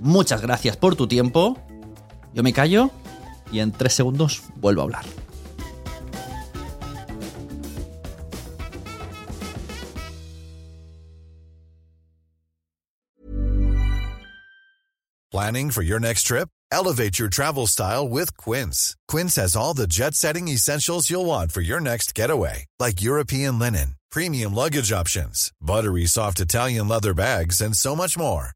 Muchas gracias por tu tiempo. Yo me callo y en tres segundos vuelvo a hablar. Planning for your next trip? Elevate your travel style with Quince. Quince has all the jet setting essentials you'll want for your next getaway, like European linen, premium luggage options, buttery soft Italian leather bags, and so much more.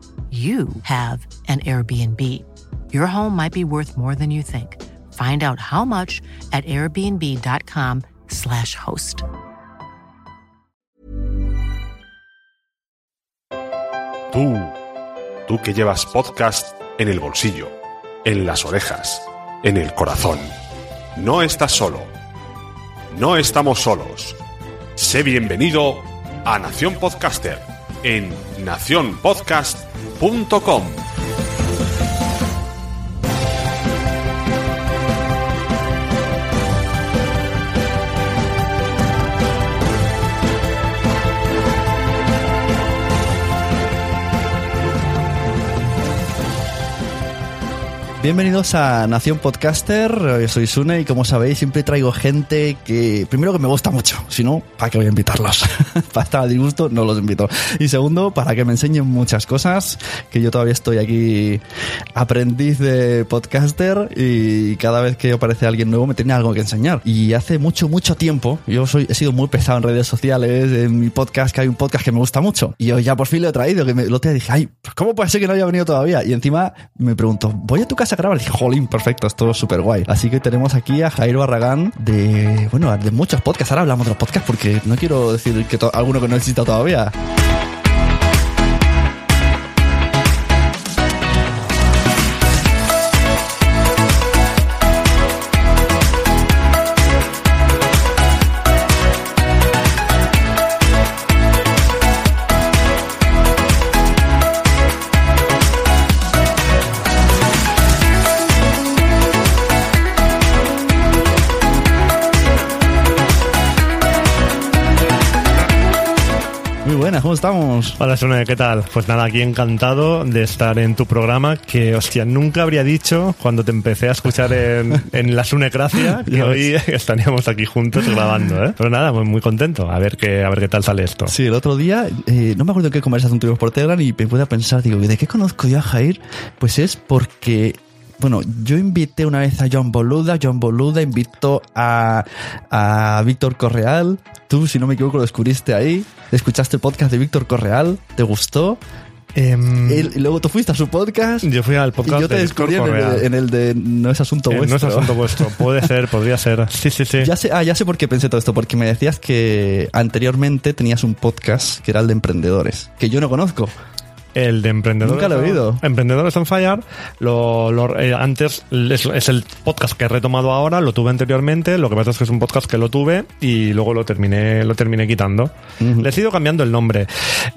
you have an Airbnb. Your home might be worth more than you think. Find out how much at airbnb.com/slash host. Tú, tú que llevas podcast en el bolsillo, en las orejas, en el corazón. No estás solo. No estamos solos. Sé bienvenido a Nación Podcaster en nacionpodcast.com. Bienvenidos a Nación Podcaster, yo soy Sune y como sabéis siempre traigo gente que, primero que me gusta mucho, si no, ¿para qué voy a invitarlos? para estar a disgusto no los invito. Y segundo, para que me enseñen muchas cosas, que yo todavía estoy aquí aprendiz de podcaster y cada vez que aparece alguien nuevo me tiene algo que enseñar. Y hace mucho, mucho tiempo, yo soy, he sido muy pesado en redes sociales, en mi podcast, que hay un podcast que me gusta mucho. Y hoy ya por fin lo he traído, que me, lo te dije, ay, ¿cómo puede ser que no haya venido todavía? Y encima me pregunto, ¿voy a tu casa a grabar? Dije, jolín, perfecto, esto es súper guay. Así que tenemos aquí a Jairo Barragán de, bueno, de muchos podcasts. Ahora hablamos de los podcasts porque no quiero decir que alguno que no exista todavía. Muy ¿cómo estamos? Hola, Sune, ¿qué tal? Pues nada, aquí encantado de estar en tu programa que, hostia, nunca habría dicho cuando te empecé a escuchar en, en la Sunecracia que hoy estaríamos aquí juntos grabando, ¿eh? Pero nada, pues muy contento. A ver qué, a ver qué tal sale esto. Sí, el otro día, eh, no me acuerdo en qué conversación tuvimos por Telegram y me pude pensar, digo, ¿de qué conozco yo a Jair? Pues es porque bueno, yo invité una vez a John Boluda, John Boluda invitó a, a Víctor Correal, tú, si no me equivoco, lo descubriste ahí, escuchaste el podcast de Víctor Correal, ¿te gustó? Em, y luego tú fuiste a su podcast yo fui al y podcast yo te de descubrí en el, en el de No es asunto Eh, vuestro. No es asunto vuestro. Puede ser, podría ser. Sí, sí, sí. Ya sé, ah, ya sé por qué pensé todo esto, porque me decías que anteriormente tenías un podcast que era el de emprendedores, que yo no conozco. El de Emprendedores. Nunca lo he oído. Emprendedores on Fire. Lo, lo- eh, antes es, es el podcast que he retomado ahora, lo tuve anteriormente. Lo que pasa es que es un podcast que lo tuve y luego lo terminé, lo terminé quitando. Le he ido cambiando el nombre.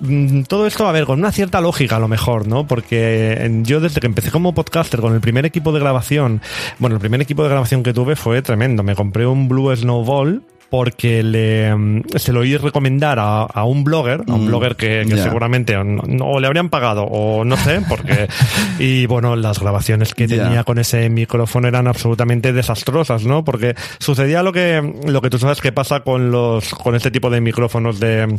Mm, Todo esto, a ver, con una cierta lógica a lo mejor, ¿no? Porque yo desde que empecé como podcaster con el primer equipo de grabación, bueno, el primer equipo de grabación que tuve fue tremendo. Me compré un Blue Snowball porque le, mm, se lo oí recomendar a, a un blogger, a un Mm, blogger que, seguramente o, no- o le habrían pagado o no sé, porque y bueno, las grabaciones que tenía con ese micrófono eran absolutamente desastrosas, ¿no? Porque sucedía lo que lo que tú sabes que pasa con los con este tipo de micrófonos de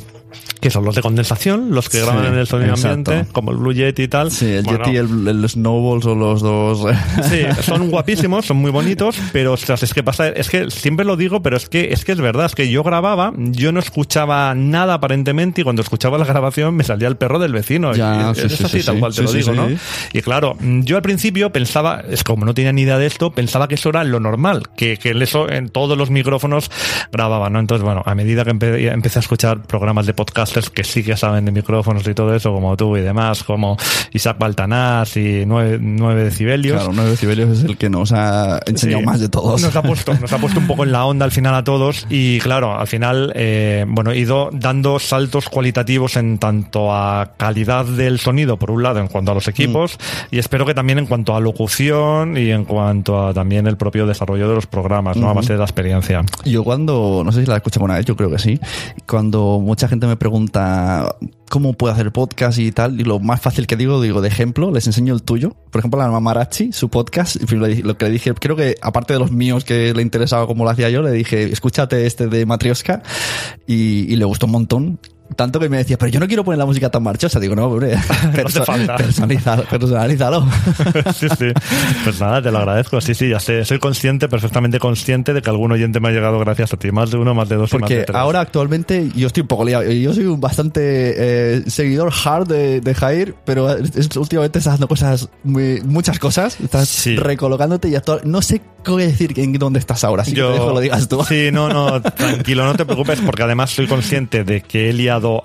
que son los de condensación, los que Sí, graban en el sonido exacto. ambiente, como el Blue Yeti y tal. Sí, el Bueno, Yeti y el, el Snowball son los dos. Sí, son guapísimos, son muy bonitos, pero ostras, es que pasa, es que siempre lo digo, pero es que es que es verdad, es que yo grababa, yo no escuchaba nada aparentemente y cuando escuchaba la grabación me salía el perro del vecino. Ya, Y sí, es sí, así, sí, tal cual te lo digo. ¿no? Y claro, yo al principio pensaba, es como no tenía ni idea de esto, pensaba que eso era lo normal, que, que eso en todos los micrófonos grababan, ¿no? Entonces, bueno, a medida que empe- empecé a escuchar programas de podcasters que sí que saben de micrófonos y todo eso, como tú y demás, como Isaac Baltanás y 9, decibelios, Claro, 9 decibelios es el que nos ha enseñado más de todos. Nos ha puesto, nos ha puesto un poco en la onda al final a todos y claro, al final, eh, bueno, he ido dando saltos cualitativos en tanto a calidad del sonido, por un lado, en cuanto a los equipos y espero que también en cuanto a locución y en cuanto a también el propio desarrollo de los programas, ¿no? A base de la experiencia. Yo cuando, no sé si la he escuchado alguna vez, yo creo que sí, cuando mucha gente me pregunta cómo puedo hacer podcast y tal, y lo más fácil que digo, digo de ejemplo, les enseño el tuyo. Por ejemplo, la Mamarachi, su podcast, y lo lo que le dije, creo que aparte de los míos que le interesaba como lo hacía yo, le dije, escúchate este de Matrioska, y, y le gustó un montón. Tanto que me decía, pero yo no quiero poner la música tan marchosa. Digo, no, hombre, perso- falta. personaliza- personalízalo. sí, sí. Pues nada, te lo agradezco. Sí, sí, ya sé. Soy consciente, perfectamente consciente de que algún oyente me ha llegado gracias a ti. Más de uno, más de dos y más de Porque tres. ahora actualmente yo estoy un poco liado. Yo soy un bastante eh, seguidor hard de, de Jair, pero es- últimamente estás haciendo cosas, muy- muchas cosas. Estás Sí. recolocándote y actual, no sé qué decir en dónde estás ahora. Así que te dejo lo digas tú. Sí, no, no, tranquilo, no te preocupes porque además soy consciente de que he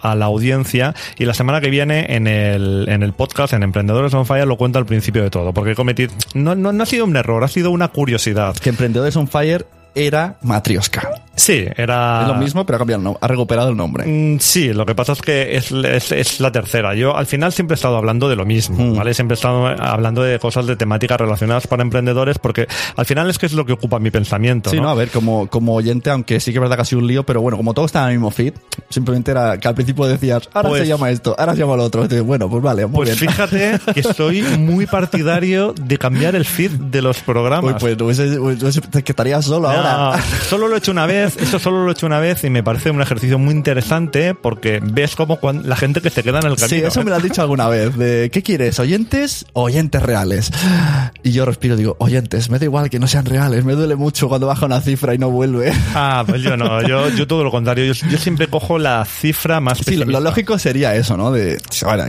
a la audiencia y la semana que viene en el, en el podcast, en Emprendedores on Fire, lo cuento al principio de todo porque he cometido, no, no, no ha sido un error, ha sido una curiosidad. Que Emprendedores on Fire era Matrioska. Sí, era... Es lo mismo, pero ha cambiado el nombre, ha recuperado el nombre. Mm, Sí, lo que pasa es que es, es, es la tercera. Yo al final siempre he estado hablando de lo mismo, Mm. ¿vale? Siempre he estado hablando de cosas de temáticas relacionadas para emprendedores porque al final es que es lo que ocupa mi pensamiento. Sí, ¿no? no, a ver, como, como oyente, aunque sí que es verdad que ha sido un lío, pero bueno, como todo está en el mismo feed, simplemente era que al principio decías, ahora Pues- se llama esto, ahora se llama lo otro. Bueno, pues vale, muy Pues bien. fíjate que soy muy partidario de cambiar el feed de los programas. Uy, pues no te quedarías solo ahora. solo lo he hecho una vez, eso solo lo he hecho una vez y me parece un ejercicio muy interesante porque ves como cuan- la gente que se queda en el camino. Sí, eso ¿eh? me lo has dicho alguna vez. De, ¿Qué quieres? ¿Oyentes o oyentes reales? Y yo respiro y digo, oyentes, me da igual que no sean reales. Me duele mucho cuando baja una cifra y no vuelve. Ah, pues yo no, yo, yo todo lo contrario, yo, yo siempre cojo la cifra más Sí, lo, lo lógico sería eso, ¿no? De,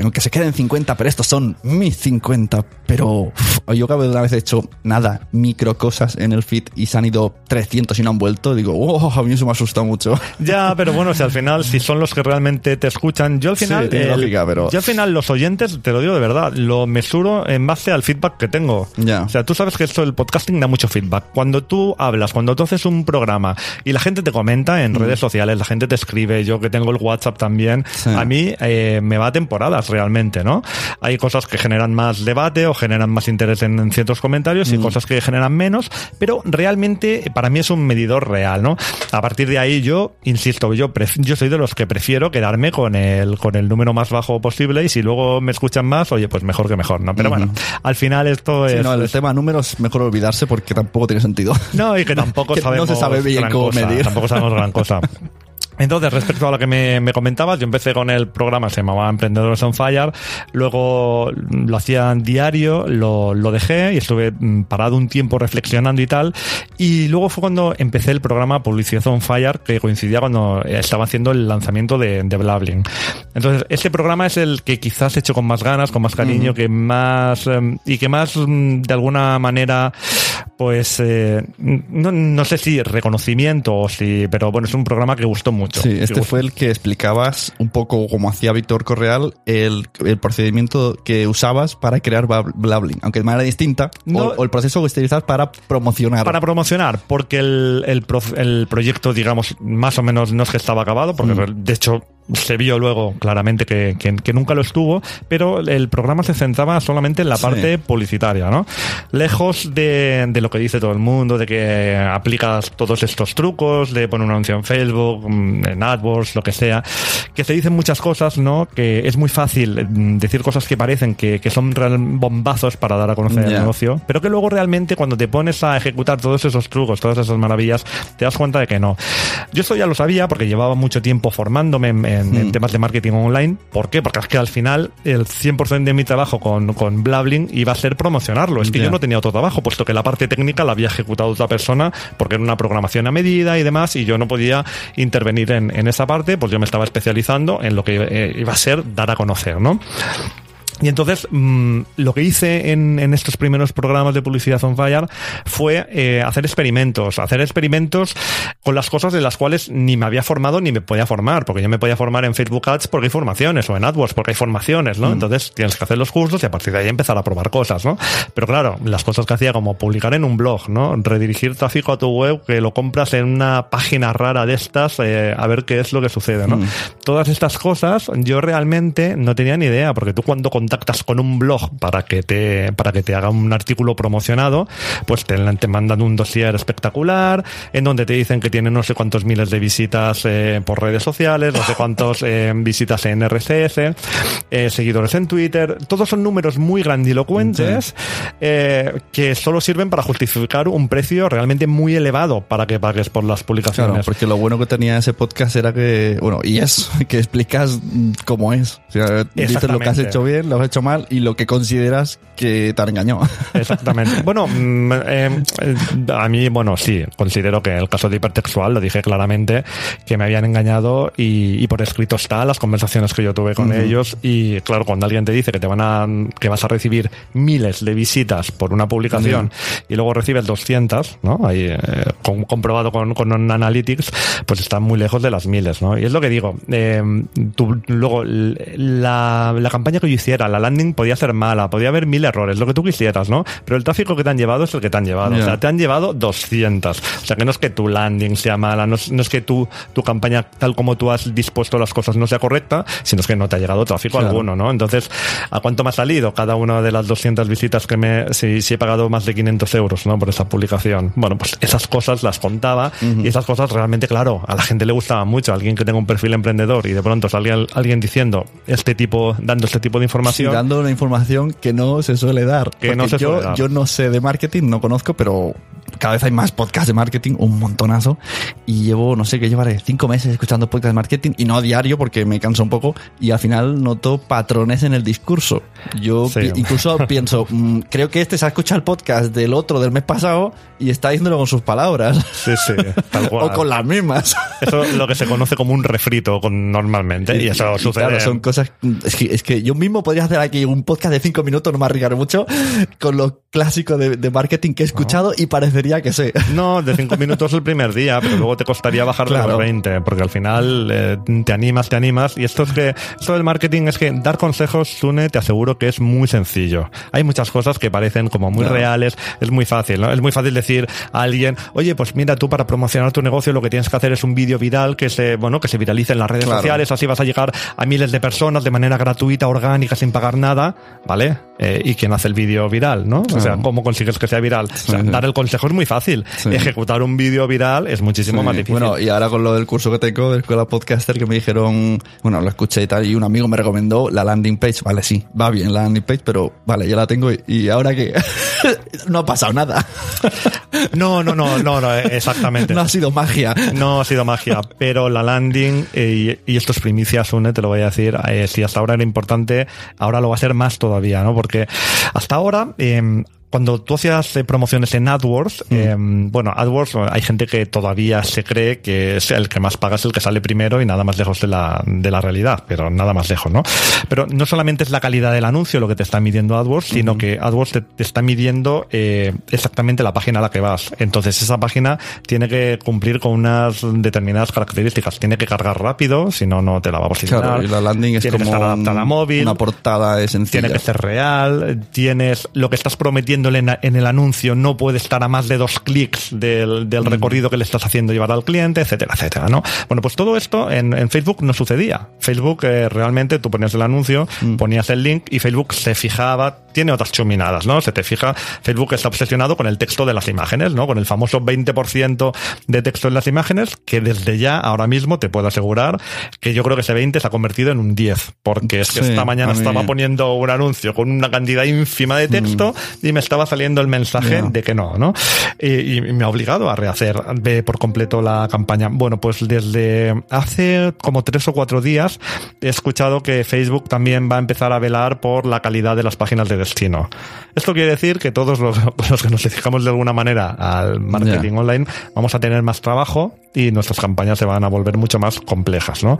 aunque se queden 50, pero estos son mis 50. Pero yo cada una vez he hecho nada, micro cosas en el feed y se han ido 300 y no han vuelto. Digo, oh, a mí eso me asusta mucho. Ya, pero bueno, si al final, si son los que realmente te escuchan, yo al Sí, final. tiene el- lógica, pero- Yo al final, los oyentes, te lo digo de verdad, lo mesuro en base al feedback que tengo. Ya. O sea, tú sabes que esto, el podcasting da mucho feedback. Cuando tú hablas, cuando tú haces un programa y la gente te comenta Mm. en redes sociales, la gente te escribe, yo que tengo el WhatsApp también, Sí. a mí eh, me va a temporadas realmente, ¿no? Hay cosas que generan más debate o generan más interés en, en ciertos comentarios y Mm. cosas que generan menos, pero realmente eh, para mí es un medidor real, ¿no? A partir de ahí yo, insisto, yo, pref- yo soy de los que prefiero quedarme con el, con el número más bajo posible y si luego me escuchan más, oye, pues mejor que mejor, ¿no? Pero Ujú. bueno, al final esto Sí, es... no, el es- tema números mejor olvidarse porque tampoco tiene sentido. no, y que tampoco Que no sabemos se sabe bien cómo cosa, medir. Tampoco sabemos gran cosa. Entonces, respecto a lo que me, me comentabas, yo empecé con el programa, se llamaba Emprendedores on Fire, luego lo hacía en diario, lo, lo dejé y estuve mm, parado un tiempo reflexionando y tal, y luego fue cuando empecé el programa Publicidad on Fire, que coincidía cuando estaba haciendo el lanzamiento de, de Blabbling. Entonces, ese programa es el que quizás he hecho con más ganas, con más cariño, que más, em, y que más, mm, de alguna manera, pues eh, no, no, sé si reconocimiento o si, pero bueno, es un programa que gustó mucho. Sí, este fue el que explicabas un poco como hacía Víctor Correal el, el, procedimiento que usabas para crear Blabbling, aunque de manera distinta, o, el proceso que utilizas para promocionar. Para promocionar, porque el, el, el, proyecto, digamos, más o menos no es que estaba acabado, porque mm. de hecho se vio luego claramente que, que, nunca lo estuvo, pero el programa se centraba solamente en la parte publicitaria, ¿no? Lejos de, de, lo que dice todo el mundo, de que aplicas todos estos trucos, de poner un anuncio en Facebook, mm, en AdWords, lo que sea, que se dicen muchas cosas, ¿no? Que es muy fácil mm, decir cosas que parecen que, que son bombazos para dar a conocer el negocio, pero que luego realmente cuando te pones a ejecutar todos esos trucos, todas esas maravillas, te das cuenta de que no. Yo esto ya lo sabía porque llevaba mucho tiempo formándome en en, hmm. temas de marketing online. ¿Por qué? Porque es que al final el 100% de mi trabajo con, con Blabbling iba a ser promocionarlo. Es que yo no tenía otro trabajo, puesto que la parte técnica la había ejecutado otra persona porque era una programación a medida y demás y yo no podía intervenir en, en esa parte, pues yo me estaba especializando en lo que eh, iba a ser dar a conocer, ¿no? Y entonces mm, lo que hice en, en, estos primeros programas de publicidad on fire fue eh, hacer experimentos, hacer experimentos con las cosas de las cuales ni me había formado ni me podía formar, porque yo me podía formar en Facebook Ads porque hay formaciones o en AdWords porque hay formaciones, ¿no? Mm. Entonces tienes que hacer los cursos y a partir de ahí empezar a probar cosas, ¿no? Pero claro, las cosas que hacía como publicar en un blog, ¿no? Redirigir tráfico a tu web que lo compras en una página rara de estas eh, a ver qué es lo que sucede, ¿no? Mm. Todas estas cosas yo realmente no tenía ni idea, porque tú cuando contactas con un blog para que te, para que te haga un artículo promocionado, pues te, te mandan un dossier espectacular en donde te dicen que tiene no sé cuántos miles de visitas eh, por redes sociales, no sé cuántos eh, visitas en RSS, eh, seguidores en Twitter. Todos son números muy grandilocuentes que solo sirven para justificar un precio realmente muy elevado para que pagues por las publicaciones. Claro, porque lo bueno que tenía ese podcast era que, bueno, y es que explicas cómo es. O sea, dices lo que has hecho bien, lo has hecho mal y lo que consideras que te engañó. Exactamente. bueno, mm, eh, a mí, bueno, sí, considero que el caso de hipertextual lo dije claramente que me habían engañado y, por escrito está las conversaciones que yo tuve con ellos y claro, cuando alguien te dice que te van a que vas a recibir miles de visitas por una publicación y luego recibes 200, ¿no? Ahí eh, comprobado con, con Analytics, pues están muy lejos de las miles, ¿no? Y es lo que digo, eh, luego la, la campaña que yo hiciera, la landing podía ser mala, podía haber mil errores, lo que tú quisieras, ¿no? Pero el tráfico que te han llevado es el que te han llevado. O sea, te han llevado 200. O sea, que no es que tu landing sea mala, no es, que tu, tu campaña, tal como tú has dispuesto las cosas, no sea correcta, sino es que no te ha llegado tráfico alguno, ¿no? Entonces, ¿a cuánto me ha salido cada una de las 200 visitas que me, si, si he pagado más de 500 euros, ¿no? Por esa publicación. Bueno, pues esas cosas las contaba y esas cosas realmente, claro, a la gente le gustaba mucho. Alguien que tenga un perfil emprendedor y de pronto salía alguien diciendo este tipo, dando este tipo de información una información que no se suele dar. Que no se yo, suele dar. yo no sé de marketing, no conozco, pero cada vez hay más podcasts de marketing, un montonazo. Y llevo, no sé, que llevaré cinco meses escuchando podcasts de marketing y no a diario porque me cansa un poco. Y al final noto patrones en el discurso. Yo incluso pienso, mm, creo que este se ha escuchado el podcast del otro del mes pasado y está diciéndolo con sus palabras. Sí, sí, tal cual. o con las mismas. Eso es lo que se conoce como un refrito con, normalmente. Y eso sucede. Claro, son cosas. Es que, es que yo mismo podría hacer aquí un podcast de cinco minutos, no me arriesgaré mucho, con lo clásico de, marketing que he escuchado y parecería que sé. No, de cinco minutos el primer día, pero luego te costaría bajarlo a los 20, porque al final eh, te animas, te animas. Y esto es que, esto del marketing es que dar consejos, Sune, te aseguro que es muy sencillo. Hay muchas cosas que parecen como muy reales, es muy fácil, ¿no? Es muy fácil decir a alguien, oye, pues mira, tú para promocionar tu negocio lo que tienes que hacer es un vídeo viral que se, bueno, que se viralice en las redes sociales, así vas a llegar a miles de personas de manera gratuita, orgánica, sin pagar nada, ¿vale? Eh, y quién hace el vídeo viral, ¿no? O sea, ¿cómo consigues que sea viral? O sea, dar el consejo es muy fácil. Ejecutar un vídeo viral es muchísimo más difícil. Bueno, y ahora con lo del curso que tengo de Escuela Podcaster que me dijeron, bueno, lo escuché y tal, y un amigo me recomendó la landing page. Vale, sí, va bien la landing page, pero vale, ya la tengo y, ahora que no ha pasado nada. no, no, no, no, no, exactamente. no ha sido magia. No ha sido magia, pero la landing, eh, y, esto es primicia, Sune, te lo voy a decir, eh, si hasta ahora era importante, ahora lo va a ser más todavía, ¿no? Porque hasta ahora, em, cuando tú hacías eh, promociones en AdWords, eh, bueno, AdWords hay gente que todavía se cree que es el que más paga es el que sale primero y nada más lejos de la, de la realidad, pero nada más lejos, ¿no? Pero no solamente es la calidad del anuncio lo que te está midiendo AdWords, sino que AdWords te, te está midiendo eh, exactamente la página a la que vas. Entonces esa página tiene que cumplir con unas determinadas características. Tiene que cargar rápido, si no, no te la va a posicionar. Claro, y la landing es tiene como que estar adaptada a móvil. una portada sencilla. Tiene que ser real, tienes lo que estás prometiendo en, en el anuncio no puede estar a más de dos clics del, del recorrido que le estás haciendo llevar al cliente, etcétera, etcétera, ¿no? Bueno, pues todo esto en, en Facebook no sucedía. Facebook eh, realmente tú ponías el anuncio, ponías el link y Facebook se fijaba, tiene otras chuminadas, ¿no? Se te fija, Facebook está obsesionado con el texto de las imágenes, ¿no? Con el famoso 20% de texto en las imágenes, que desde ya, ahora mismo, te puedo asegurar que yo creo que ese 20 se ha convertido en un 10, porque es que Sí, esta mañana estaba poniendo un anuncio con una cantidad ínfima de texto y me estaba saliendo el mensaje de que no, ¿no? Y, y me ha obligado a rehacer de por completo la campaña. Bueno, pues desde hace como tres o cuatro días he escuchado que Facebook también va a empezar a velar por la calidad de las páginas de destino. Esto quiere decir que todos los, los que nos dedicamos de alguna manera al marketing online vamos a tener más trabajo y nuestras campañas se van a volver mucho más complejas, ¿no?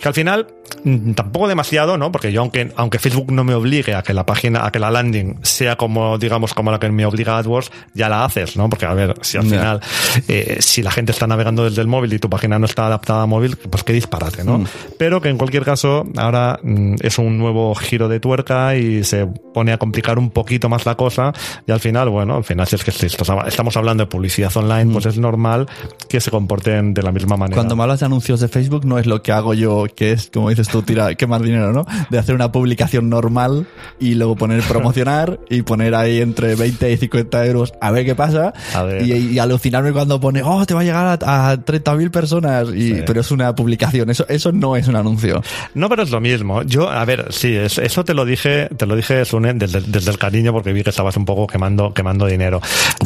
Que al final mm, tampoco demasiado, ¿no? Porque yo aunque aunque Facebook no me obligue a que la página, a que la landing sea como digamos como la que me obliga AdWords, ya la haces, ¿no? Porque a ver, si al final eh, si la gente está navegando desde el móvil y tu página no está adaptada a móvil, pues qué disparate, ¿no? Mm. Pero que en cualquier caso ahora mm, es un nuevo giro de tuerca y se pone a complicar un poquito más la cosa y al final, bueno, al final si es que si estamos hablando de publicidad online, pues es normal que se comporten de la misma manera. Mm. Cuando me hablas de anuncios de Facebook no es lo que hago yo, que es, como dices tú, tira, quemar dinero, ¿no? De hacer una publicación normal y luego poner promocionar y poner ahí entre 20 y 50 euros a ver qué pasa ver. Y, y alucinarme cuando pone, oh, te va a llegar a, a 30.000 personas, y, Sí. pero es una publicación, eso, eso no es un anuncio. No, pero es lo mismo. Yo, a ver, sí, es- eso te lo dije, te lo dije, Sune, desde, desde el cariño, porque vi que estabas un poco quemando, quemando dinero.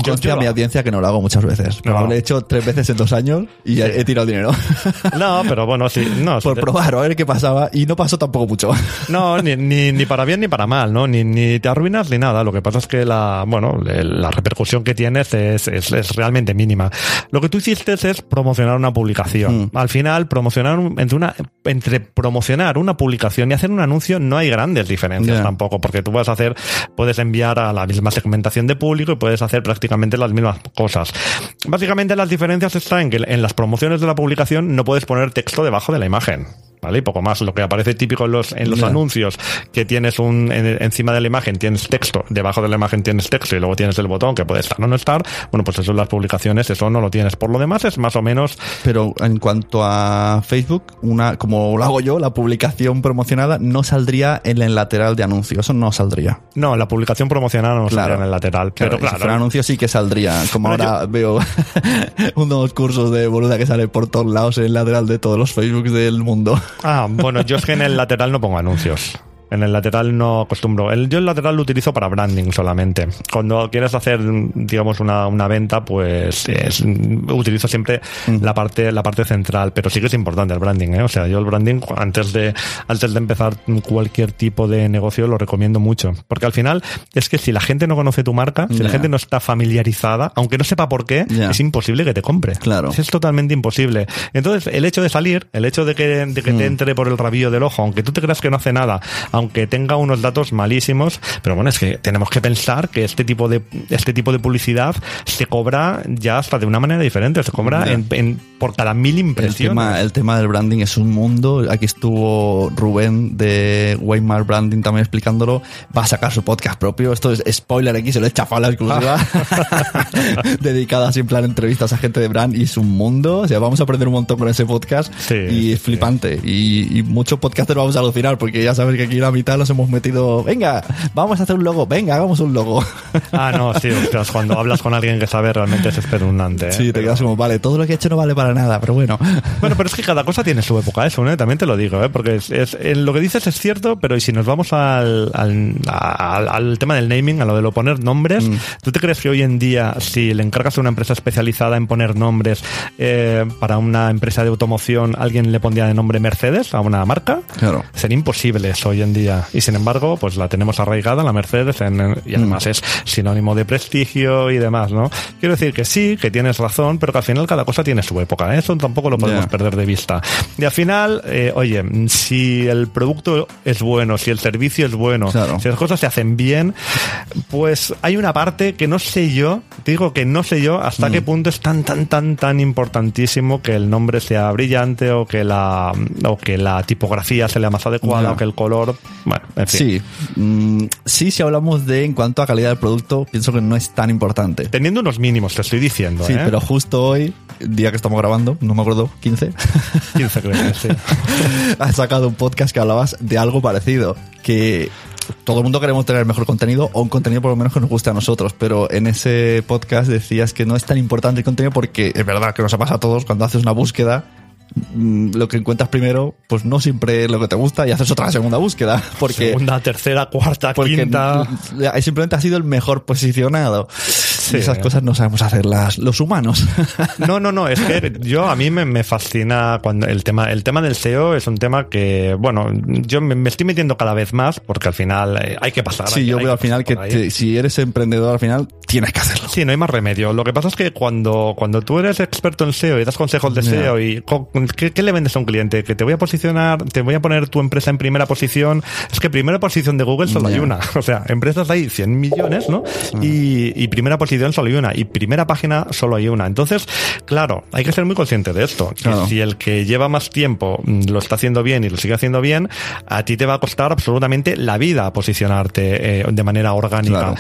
Yo, Conste a yo- mi audiencia que no lo hago muchas veces. No. Lo he hecho tres veces en dos años y he, he tirado dinero. no, pero bueno, sí, no, Por sí, probar, a ver qué pasaba, y no pasó tampoco mucho. No, ni, ni, ni para bien ni para mal, ¿no? Ni, ni te arruinas ni nada. Lo que pasa es que la, bueno, la repercusión que tienes es, es, es realmente mínima. Lo que tú hiciste es promocionar una publicación. Al final, promocionar entre una, entre promocionar una publicación y hacer un anuncio no hay grandes diferencias Ya. tampoco, porque tú vas a hacer, puedes enviar a la misma segmentación de público y puedes hacer prácticamente las mismas cosas. Básicamente las diferencias están en que en las promociones de la publicación no puedes poner texto debajo de la imagen. ¿Vale? Y poco más. Lo que aparece típico en los, en los anuncios, que tienes un, en- encima de la imagen tienes texto, debajo de la imagen tienes texto y luego tienes el botón que puede estar o no estar. Bueno, pues eso en las publicaciones, eso no lo tienes. Por lo demás es más o menos Pero en cuanto a Facebook, una, como lo hago yo, la publicación promocionada no saldría en el lateral de anuncio. Eso no saldría. No, la publicación promocionada no Claro. saldría en el lateral. Claro, pero Si claro, fuera anuncio sí que saldría. Como Bueno, ahora veo unos cursos de boluda que sale por todos lados en el lateral de todos los Facebook del mundo. Ah, bueno, yo es que en el lateral no pongo anuncios. En el lateral no acostumbro. El, yo el lateral lo utilizo para branding solamente. Cuando quieres hacer, digamos, una, una venta, pues es- utilizo siempre la parte la parte central. Pero sí que es importante el branding, ¿eh? O sea, yo el branding antes de antes de empezar cualquier tipo de negocio lo recomiendo mucho, porque al final es que si la gente no conoce tu marca, si la gente no está familiarizada, aunque no sepa por qué, es imposible que te compre. Claro. Es totalmente imposible. Entonces, el hecho de salir, el hecho de que, de que te entre por el rabillo del ojo, aunque tú te creas que no hace nada, aunque tenga unos datos malísimos, pero bueno, es que tenemos que pensar que este tipo de, este tipo de publicidad se cobra ya hasta de una manera diferente, se cobra en, en- por cada mil El impresiones. tema, el tema del branding es un mundo. Aquí estuvo Rubén de Weimar Branding también explicándolo. Va a sacar su podcast propio. Esto es spoiler aquí, se lo he chafado la exclusiva. Dedicada en plan entrevistas a gente de brand y es un mundo. O sea, vamos a aprender un montón con ese podcast. Sí, y es sí. flipante. Y, y muchos podcasters vamos a alucinar porque ya sabes que aquí la mitad nos hemos metido. Venga, vamos a hacer un logo. Venga, hagamos un logo. Ah, no, sí, ostras, cuando hablas con alguien que sabe realmente es espeluznante. ¿eh? Sí, te Pero- quedas como, vale, todo lo que he hecho no vale para nada, pero bueno. Bueno, pero es que cada cosa tiene su época, eso, ¿eh? también te lo digo, ¿eh? porque es, es- en lo que dices es cierto, pero y si nos vamos al, al, al- al tema del naming, a lo de lo poner nombres, ¿tú te crees que hoy en día, si le encargas a una empresa especializada en poner nombres eh, para una empresa de automoción, alguien le pondría de nombre Mercedes a una marca? Claro. Sería imposible eso hoy en día. Y sin embargo, pues la tenemos arraigada en la Mercedes en- y además es sinónimo de prestigio y demás, ¿no? Quiero decir que sí, que tienes razón, pero que al final cada cosa tiene su época. ¿eh? Eso tampoco lo podemos perder de vista. Y al final, eh, oye, si el producto es bueno, si el servicio es bueno, Claro. si las cosas se hacen bien, pues hay una parte que no sé yo, digo que no sé yo hasta qué punto es tan, tan, tan, tan importantísimo que el nombre sea brillante o que la, o que la tipografía sea la más adecuada o que el color, bueno, en fin. Sí, mm, sí, si hablamos de en cuanto a calidad del producto, pienso que no es tan importante. Teniendo unos mínimos, te estoy diciendo, Sí, ¿eh? pero justo hoy, día que estamos grabando, no me acuerdo, 15, 15 creo que sí. has sacado un podcast que hablabas de algo parecido, que todo el mundo queremos tener mejor contenido o un contenido por lo menos que nos guste a nosotros, pero en ese podcast decías que no es tan importante el contenido porque es verdad que nos ha pasado a todos cuando haces una búsqueda lo que encuentras primero, pues no siempre es lo que te gusta y haces otra segunda búsqueda. Porque, Segunda, tercera, cuarta, quinta. n- simplemente ha sido el mejor posicionado. Y esas cosas no sabemos hacerlas los humanos. No, no, no, es que yo a mí me, me fascina cuando el tema, el tema del SEO es un tema que, bueno, yo me, me estoy metiendo cada vez más porque al final eh, hay que pasar. sí, hay- yo hay veo al final que te- si eres emprendedor al final tienes que hacerlo. Sí, no hay más remedio. Lo que pasa es que cuando, cuando tú eres experto en SEO y das consejos de. SEO y ¿qué, qué le vendes a un cliente? Que te voy a posicionar, te voy a poner tu empresa en primera posición. Es que primera posición de Google solo hay Ya. una. O sea, empresas hay 100 millones, ¿no? Y, y primera posición solo hay una. Y primera página solo hay una. Entonces, claro, hay que ser muy consciente de esto. Que Claro. si el que lleva más tiempo mm, lo está haciendo bien y lo sigue haciendo bien, a ti te va a costar absolutamente la vida posicionarte eh, de manera orgánica. Claro.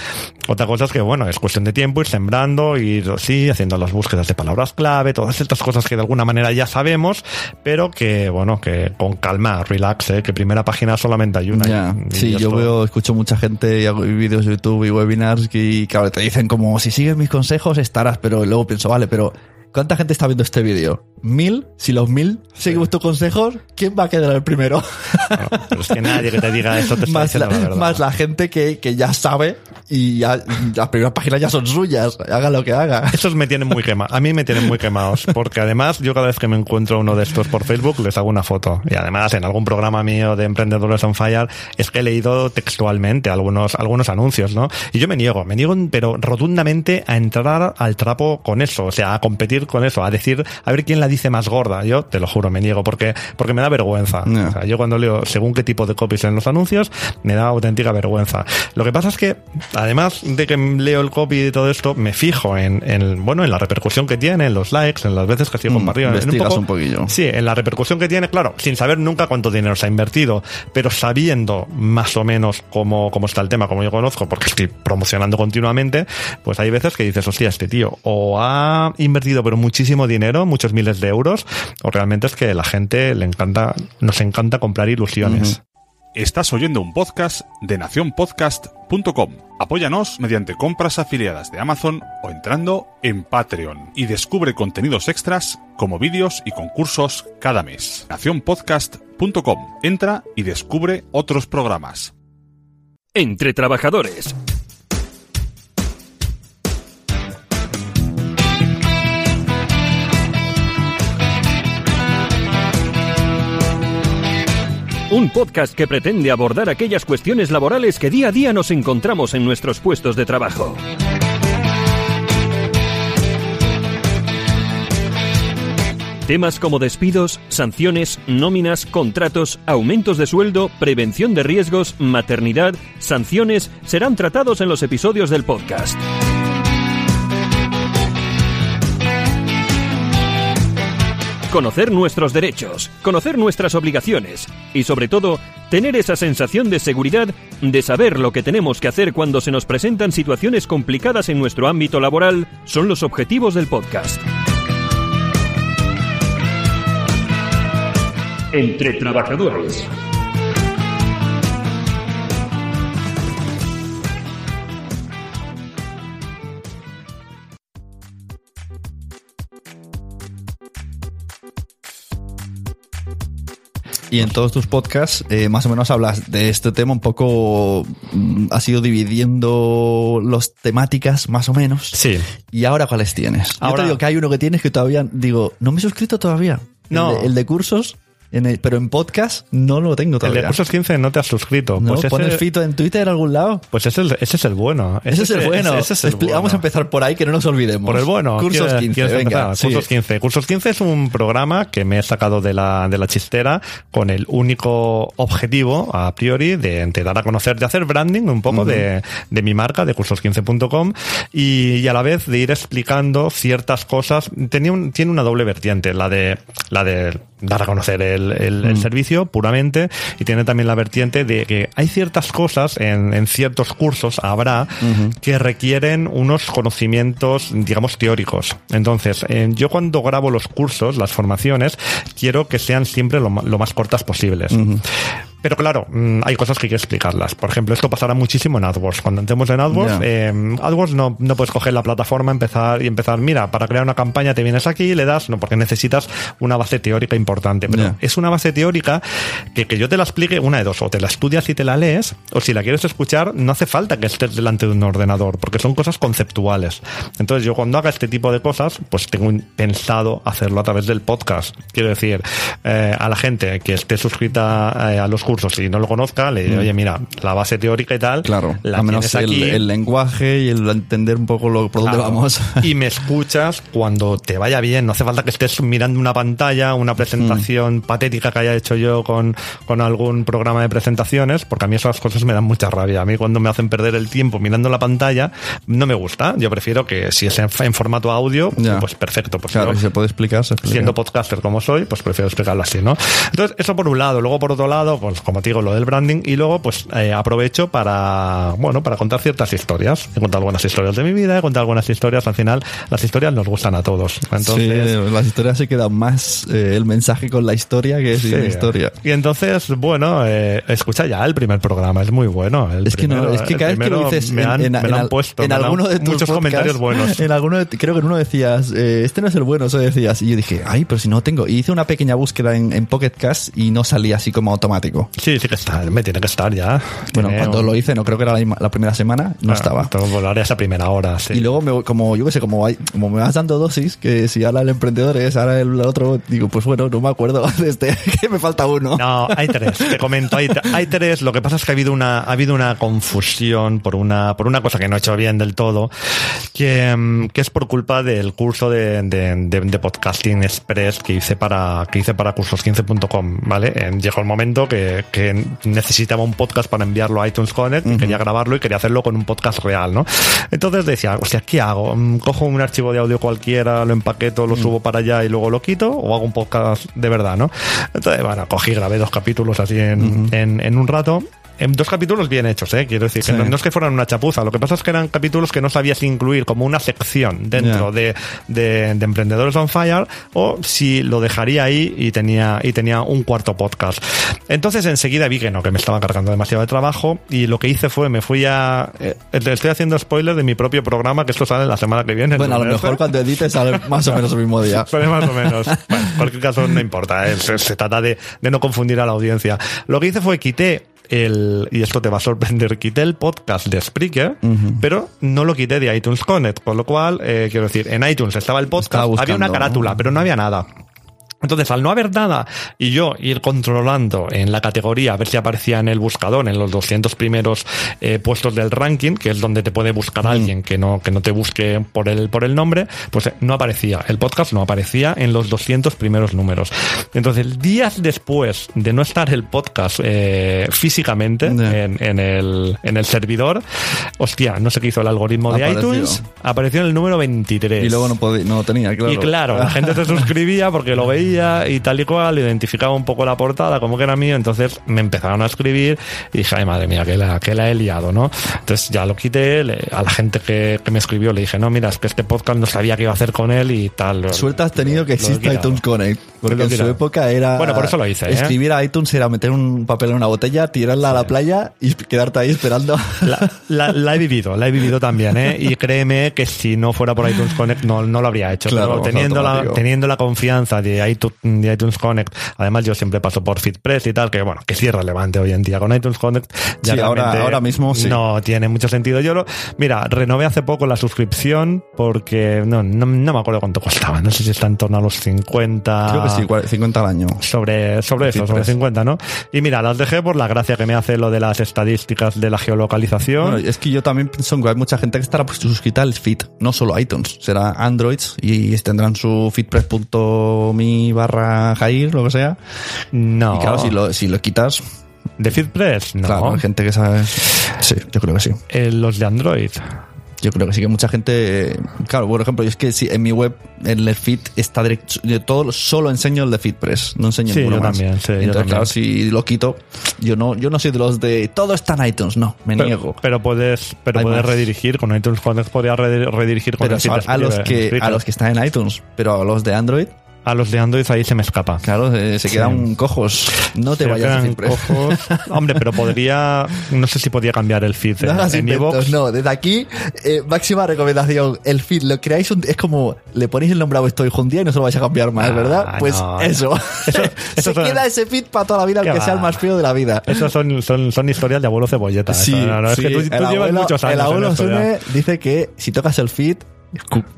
Otra cosa es que, bueno, es cuestión de tiempo, ir sembrando, ir, sí, haciendo las búsquedas de palabras clave, todas estas cosas que de alguna manera ya sabemos, pero que, bueno, que con calma, relax, ¿eh? que primera página solamente hay una. Ya, Y- y sí, yo veo, escucho mucha gente y hago vídeos de YouTube y webinars que, claro, te dicen como, si sigues mis consejos estarás, pero luego pienso, vale, pero ¿cuánta gente está viendo este vídeo? ¿Mil? Si los mil seguimos tus consejos, ¿quién va a quedar el primero? No, pero es que nadie que te diga eso te está más, la, la, verdad. más la gente que, que ya sabe y ya, las primeras páginas ya son suyas, haga lo que haga. Esos me tienen muy quemados. A mí me tienen muy quemados. Porque además, yo cada vez que me encuentro uno de estos por Facebook, les hago una foto. Y además, en algún programa mío de Emprendedores on Fire, es que he leído textualmente algunos, algunos anuncios, ¿no? Y yo me niego, me niego, pero rotundamente a entrar al trapo con eso. O sea, a competir con eso, a decir, a ver quién la dice más gorda. Yo te lo juro, me niego, porque, porque me da vergüenza. O sea, yo cuando leo según qué tipo de copies en los anuncios, me da auténtica vergüenza. Lo que pasa es que, además de que leo el copy y todo esto, me fijo en, en, bueno, en la repercusión que tiene, en los likes, en las veces que sigo Mm, compartido. en investigas un poquillo. Sí, en la repercusión que tiene, claro, sin saber nunca cuánto dinero se ha invertido, pero sabiendo más o menos cómo, cómo está el tema, como yo conozco, porque estoy promocionando continuamente, pues hay veces que dices, hostia, este tío o ha invertido pero muchísimo dinero, muchos miles de euros, o realmente es que la gente le encanta, nos encanta comprar ilusiones. Estás oyendo un podcast de nacionpodcast.com. Apóyanos mediante compras afiliadas de Amazon o entrando en Patreon y descubre contenidos extras como vídeos y concursos cada mes. Nacionpodcast.com. Entra y descubre otros programas. Entre trabajadores. Un podcast que pretende abordar aquellas cuestiones laborales que día a día nos encontramos en nuestros puestos de trabajo. Temas como despidos, sanciones, nóminas, contratos, aumentos de sueldo, prevención de riesgos, maternidad, sanciones serán tratados en los episodios del podcast. Conocer nuestros derechos, conocer nuestras obligaciones y sobre todo tener esa sensación de seguridad de saber lo que tenemos que hacer cuando se nos presentan situaciones complicadas en nuestro ámbito laboral son los objetivos del podcast. Entre trabajadores. Y en todos tus podcasts, eh, más o menos hablas de este tema un poco, mm, has ido dividiendo las temáticas, más o menos. Sí. ¿Y ahora cuáles tienes? Yo Ahora- te digo que hay uno que tienes que todavía, digo, no me he suscrito todavía. El No. de- El de, cursos, En el- pero en podcast no lo tengo El de todavía. cursos 15 no te has suscrito. ¿No? Pues ese- ¿Pones fito en Twitter en algún lado? Pues ese, es- ese es el bueno. Ese es el bueno. Ese, es el Expli- Vamos a empezar por ahí, que no nos olvidemos. Por el bueno. Cursos ¿Quieres- 15, quieres venga. empezar? sí. Cursos 15. Cursos 15 es un programa que me he sacado de la, de la chistera con el único objetivo, a priori, de, de dar a conocer, de hacer branding un poco de, de mi marca, de cursos15.com, y, y a la vez de ir explicando ciertas cosas. Tenía un- tiene una doble vertiente, la de, la de dar a conocer el, el- el servicio puramente, y tiene también la vertiente de que hay ciertas cosas en, en ciertos cursos, habrá, que requieren unos conocimientos, digamos, teóricos. Entonces, eh, yo cuando grabo los cursos, las formaciones, quiero que sean siempre lo más cortas posibles. Pero claro, mm, hay cosas que hay que explicarlas. Por ejemplo, esto pasará muchísimo en AdWords. Cuando entremos en AdWords, Ya. eh, AdWords no, no puedes coger la plataforma, empezar y empezar, mira, para crear una campaña te vienes aquí, le das, no, porque necesitas una base teórica importante. Pero Ya. es una base teórica que, que yo te la explique una de dos, o te la estudias y te la lees, o si la quieres escuchar, no hace falta que estés delante de un ordenador, porque son cosas conceptuales. Entonces yo cuando haga este tipo de cosas, pues tengo pensado hacerlo a través del podcast. Quiero decir, eh, a la gente que esté suscrita eh, a los cursos y no lo conozca, le diré, oye, mira, la base teórica y tal, Mm. Claro, la al menos el, aquí. el lenguaje y el entender un poco lo, por dónde Claro. vamos. Y me escuchas cuando te vaya bien. No hace falta que estés mirando una pantalla, una presentación Mm. patética que haya hecho yo con, con algún programa de presentaciones, porque a mí esas cosas me dan mucha rabia. A mí cuando me hacen perder el tiempo mirando la pantalla, no me gusta. Yo prefiero que si es en, en formato audio, Ya. pues perfecto. Pues Claro, yo- si se puede explicar, se explica. siendo podcaster como soy, pues prefiero explicarlo así, ¿no? Entonces, eso por un lado. Luego, por otro lado, pues como te digo, lo del branding. Y luego, pues eh, aprovecho para, bueno, para contar ciertas historias. He contado algunas historias de mi vida, he contado algunas historias. Al final, las historias nos gustan a todos. Entonces, sí, las historias se quedan más eh, el mensaje con la historia que sin sí. la historia. Y entonces, bueno, eh, escucha ya el primer programa, es muy bueno. El Es que no, es que cada vez que lo dices me han, en- me en lo han al- puesto. en han- alguno de tus muchos podcasts, comentarios buenos. En alguno de- creo que en uno decías, eh, este no es el bueno, eso decías. Y yo dije, ay, pero si no tengo. Y hice una pequeña búsqueda en, en Pocket Cast y no salía así como automático. Sí, sí que está, me tiene que estar ya. Bueno, Tiene cuando un- lo hice, no creo que era la, primera semana, no Ah, estaba. Tengo que volar esa primera hora, sí. Y luego, me, como yo qué sé, como, hay, como me vas dando dosis, que si ahora el emprendedor es, ahora el otro, digo, pues bueno, no me acuerdo de este, que me falta uno. No, hay tres. Te comento, hay, hay tres. Lo que pasa es que ha habido una, ha habido una confusión por una, por una cosa que no he hecho bien del todo, que, que es por culpa del curso de, de, de- de podcasting express que hice para, que hice para cursos15.com, ¿vale? Eh, Llegó el momento que, que necesitaba un podcast para enviarlo a iTunes Connect, y quería grabarlo y quería hacerlo con un podcast real, ¿no? Entonces decía, hostia, ¿qué hago? Mm, ¿Cojo un archivo de audio cualquiera, lo empaqueto, lo subo para allá y luego lo quito? ¿O hago un podcast de verdad, no? Entonces, bueno, cogí, grabé dos capítulos así en, en, en un rato. En dos capítulos bien hechos, ¿eh? Quiero decir, que no, no es que fueran una chapuza. Lo que pasa es que eran capítulos que no sabías incluir como una sección dentro de, de Emprendedores on Fire o si lo dejaría ahí y tenía, y tenía un cuarto podcast. Entonces enseguida vi que no, que me estaba cargando demasiado de trabajo y lo que hice fue, me fui a... eh, estoy haciendo spoiler de mi propio programa, que esto sale la semana que viene. Bueno, a lo mejor cuando edites sale más o menos el mismo día. Sale más o menos. Bueno, en cualquier caso no importa, ¿eh? se, se trata de, de no confundir a la audiencia. Lo que hice fue quité el, y esto te va a sorprender, quité el podcast de Spreaker, pero no lo quité de iTunes Connect, con lo cual, eh, quiero decir, en iTunes estaba el podcast, Estaba buscando, había una carátula, ¿no? pero no había nada. Entonces, al no haber nada y yo ir controlando en la categoría, a ver si aparecía en el buscador, en los 200 primeros eh, puestos del ranking, que es donde te puede buscar alguien que no, que no te busque por el, por el nombre, pues eh, no aparecía. El podcast no aparecía en los 200 primeros números. Entonces, días después de no estar el podcast eh, físicamente en, en el, en el servidor, hostia, no sé qué hizo el algoritmo de Apareció. iTunes, apareció en el número 23. Y luego no, podía, no tenía, claro. Y claro, la gente se suscribía porque lo veía y tal y cual, identificaba un poco la portada como que era mío, entonces me empezaron a escribir y dije, ay madre mía, que la, que la he liado, ¿no? Entonces ya lo quité, le- a la gente que, que me escribió le dije, no, mira, es que este podcast no sabía qué iba a hacer con él y tal. Suerte has tenido que Lo he exista iTunes Connect. Porque en su época era. Bueno, por eso lo hice, ¿eh? Escribir a iTunes era meter un papel en una botella, tirarla a la playa y quedarte ahí esperando. La, la- la he vivido, la he vivido también, ¿eh? Y créeme que si no fuera por iTunes Connect no, no lo habría hecho. Claro, Pero teniendo la, teniendo la confianza de iTunes, de iTunes Connect. Además, yo siempre paso por FitPress y tal, que bueno, que sí es relevante hoy en día. Con iTunes Connect ya Sí, ahora- ahora mismo sí. No tiene mucho sentido. Yo lo, mira, renové hace poco la suscripción porque no, no, no me acuerdo cuánto costaba. No sé si está en torno a los 50. Creo que sí, cua- 50 al año. Sobre, sobre eso, sobre FitPress. 50, ¿no? Y mira, las dejé por la gracia que me hace lo de las estadísticas de la geolocalización. Bueno, es que yo también pienso que hay mucha gente que estará pues, suscrita al feed, no solo iTunes, será Androids y tendrán su barra Jair, lo que sea. no. Y claro, si lo, si lo quitas, ¿De FitPress? No. claro, hay gente que sabe. Sí, yo creo que sí. Eh, los de Android. Yo creo que sí que mucha gente. Claro, por ejemplo, es que si en mi web, en el feed está directo. Yo todo solo enseño el de FeedPress, no enseño Sí, ninguno yo más. también, sí, yo Entonces, también. claro, si lo quito, yo no, yo no soy de los de todo está en iTunes, no, me Pero, niego. pero puedes, pero Hay puedes más. redirigir con iTunes podrías re- redirigir con Pero el a, a los que a los que están en iTunes, pero a los de Android, a los de Android ahí se me escapa. claro, eh, se Sí. quedan cojos. No te Se vayas a FeedPress. cojos. Hombre, pero podría, no sé si podía cambiar el feed No en, en inventos, no, desde aquí, eh, máxima recomendación, el feed, lo creáis un, es como, le ponéis el nombre a hijo un día y no se lo vais a cambiar más, Ah, ¿verdad? Pues no, eso, Eso- se eso son- queda ese feed para toda la vida, ¿Qué aunque va? sea el más feo de la vida. Esas son, son, son historias de abuelo cebolleta. Sí, eso, no, es sí, que tú, llevas abuelo- muchos años. El abuelo. Sune dice que si tocas el feed,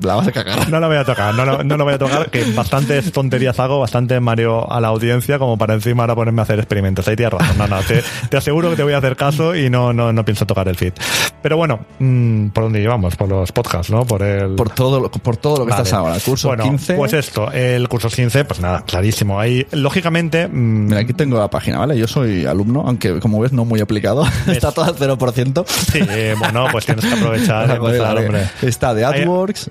la vas a cagar. No la voy a tocar, no, lo- no lo voy a tocar, que bastantes tonterías hago, bastante mareo a la audiencia como para encima ahora ponerme a hacer experimentos. Ahí tienes razón, no, no, te, te aseguro que te voy a hacer caso y no, no, no pienso tocar el feed. Pero bueno, mm, ¿por dónde llevamos? Por los podcasts, ¿no? Por el... Por todo, lo- por todo lo que Vale. estás ahora. Curso bueno, 15. Pues esto, el curso 15, pues nada, clarísimo. Ahí, lógicamente, mm, Mira, aquí tengo la página, ¿vale? Yo soy alumno, aunque como ves no muy aplicado. Está todo al 0%. sí, eh, bueno, pues tienes que aprovechar Vale, empezar, vale. hombre. Está de Hay-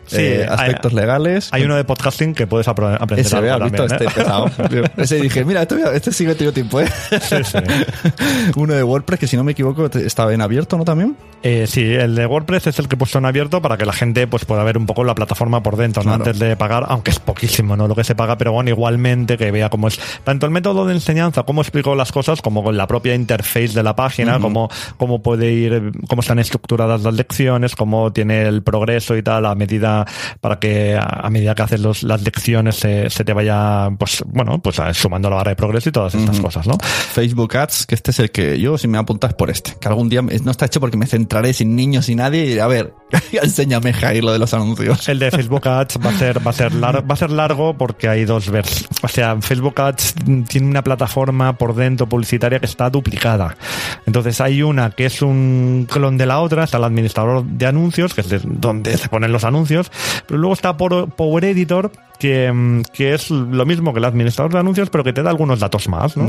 Sí, eh, hay- aspectos legales. Hay uno de podcasting que puedes aprender Ese, algo ¿has visto? también, Este ¿eh? pesado. Ese dije, mira, este, este sí que tengo tiempo, ¿eh? Sí, sí. Uno de WordPress, que si no me equivoco, estaba en abierto, ¿no? También. Eh, sí, el de WordPress es el que he puesto en abierto para que la gente pues pueda ver un poco la plataforma por dentro, ¿no? Claro. Antes de pagar, aunque es poquísimo, ¿no? Lo que se paga, pero bueno, igualmente que vea cómo es tanto el método de enseñanza, cómo explico las cosas, como con la propia interface de la página, cómo, cómo puede ir, cómo están estructuradas las lecciones, cómo tiene el progreso y tal, a medida, para que a, a medida que haces los, las lecciones se, se te vaya, pues, bueno, pues sumando la barra de progreso y todas estas cosas, ¿no? Facebook Ads, que este es el que yo, si me apuntas por este. Que algún día no está hecho porque me centraré sin niños y nadie. Y a ver, enséñame, Jair, lo de los anuncios. El de Facebook Ads va a ser, va a ser, lar- va a ser largo porque hay dos versiones. O sea, Facebook Ads tiene una plataforma por dentro publicitaria que está duplicada. Entonces hay una que es un clon de la otra, está el administrador de anuncios, que es de donde se ponen los anuncios, pero luego está Power Editor, que, mm, que es lo mismo que el administrador de anuncios, pero que te da algunos datos más, ¿no?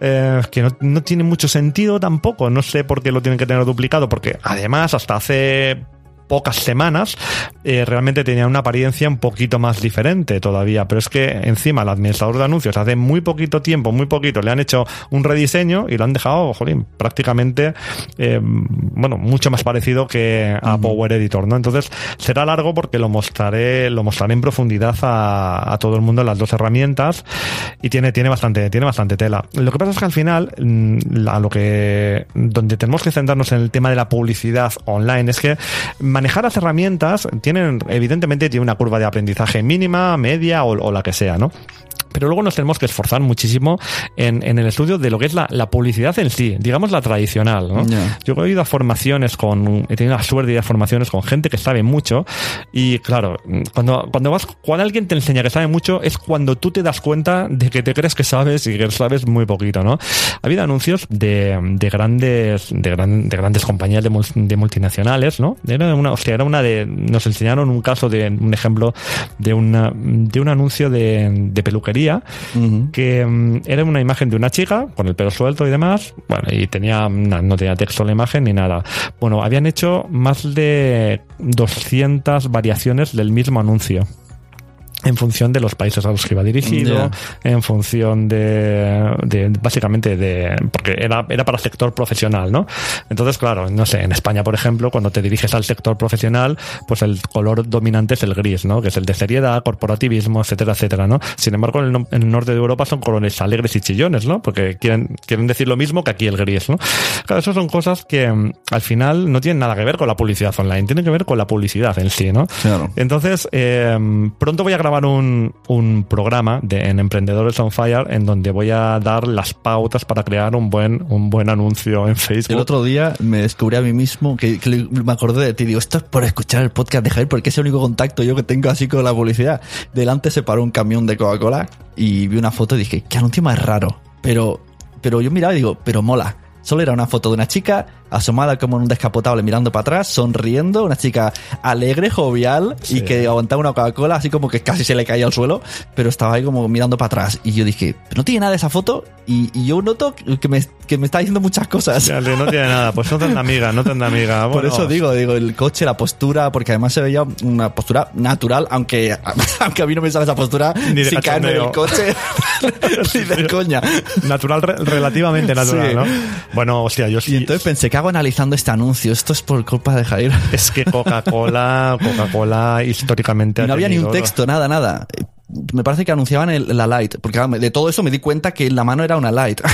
Eh, que no, no tiene mucho sentido tampoco. No sé por qué lo tienen que tener duplicado, porque además hasta hace pocas semanas eh, realmente tenía una apariencia un poquito más diferente todavía. Pero es que encima el administrador de anuncios hace muy poquito tiempo muy poquito le han hecho un rediseño y lo han dejado jolín, prácticamente eh, bueno mucho más parecido que a Power Editor no entonces será largo porque lo mostraré lo mostraré en profundidad a, a todo el mundo en las dos herramientas y tiene tiene bastante tiene bastante tela. Lo que pasa es que al final mm, la- lo que donde tenemos que centrarnos en el tema de la publicidad online es que manejar las herramientas tienen evidentemente tiene una curva de aprendizaje mínima media o, o la que sea no pero luego nos tenemos que esforzar muchísimo en, en el estudio de lo que es la, la publicidad en sí, digamos la tradicional. ¿no? Ya. Yo he ido a formaciones con, he tenido la suerte de ir a formaciones con gente que sabe mucho y claro, cuando, cuando vas, cuando alguien te enseña que sabe mucho es cuando tú te das cuenta de que te crees que sabes y que sabes muy poquito, ¿no? Ha habido anuncios de, de grandes, de, gran- de grandes compañías de, de multinacionales, ¿no? Era una, hostia, era una de, nos enseñaron un caso de, un ejemplo de una, de un anuncio de, de peluquería que mm, era una imagen de una chica con el pelo suelto y demás, bueno, y tenía na- no tenía texto la imagen ni nada. Bueno, habían hecho más de 200 variaciones del mismo anuncio. En función de los países a los que iba dirigido, en función de, de- básicamente de, porque era, era para sector profesional, ¿no? Entonces, claro, no sé, en España, por ejemplo, cuando te diriges al sector profesional, pues el color dominante es el gris, ¿no? Que es el de seriedad, corporativismo, etcétera, etcétera, ¿no? Sin embargo, en el, no- en el norte de Europa son colores alegres y chillones, ¿no? Porque quieren, quieren decir lo mismo que aquí el gris, ¿no? Claro, eso son cosas que mm, al final no tienen nada que ver con la publicidad online, tienen que ver con la publicidad en sí, ¿no? Claro. Entonces, eh, pronto voy a grabar un, un programa de, en Emprendedores on Fire en donde voy a dar las pautas para crear un buen, un buen anuncio en Facebook. El otro día me descubrí a mí mismo que, me acordé de ti. Digo, esto es por escuchar el podcast de Jair porque es el único contacto yo que tengo así con la publicidad. Delante se paró un camión de Coca-Cola y vi una foto y dije, qué anuncio más raro. Pero, pero yo miraba y digo, pero mola. Solo era una foto de una chica asomada como en un descapotable mirando para atrás, sonriendo, una chica alegre, jovial y que aguantaba una Coca-Cola así como que casi se le caía al suelo, pero estaba ahí como mirando para atrás. Y yo dije, no tiene nada de esa foto y, y yo noto que me, que me está diciendo muchas cosas. Ya, No tiene nada, pues no tendrá amiga, no tendrá amiga. Por eso digo, digo, el coche, la postura, porque además se veía una postura natural, aunque, aunque a mí no me sale esa postura Ni de si caen en el coche, ni de coña. Natural, re- relativamente natural, Sí. ¿no? Bueno, hostia, yo sí. Y entonces pensé, ¿qué hago analizando este anuncio? Esto es por culpa de Jair. Es que Coca-Cola, Coca-Cola históricamente. Ha no había ni un texto, nada, nada. Me parece que anunciaban el- la Light, porque de todo eso me di cuenta que la mano era una Light.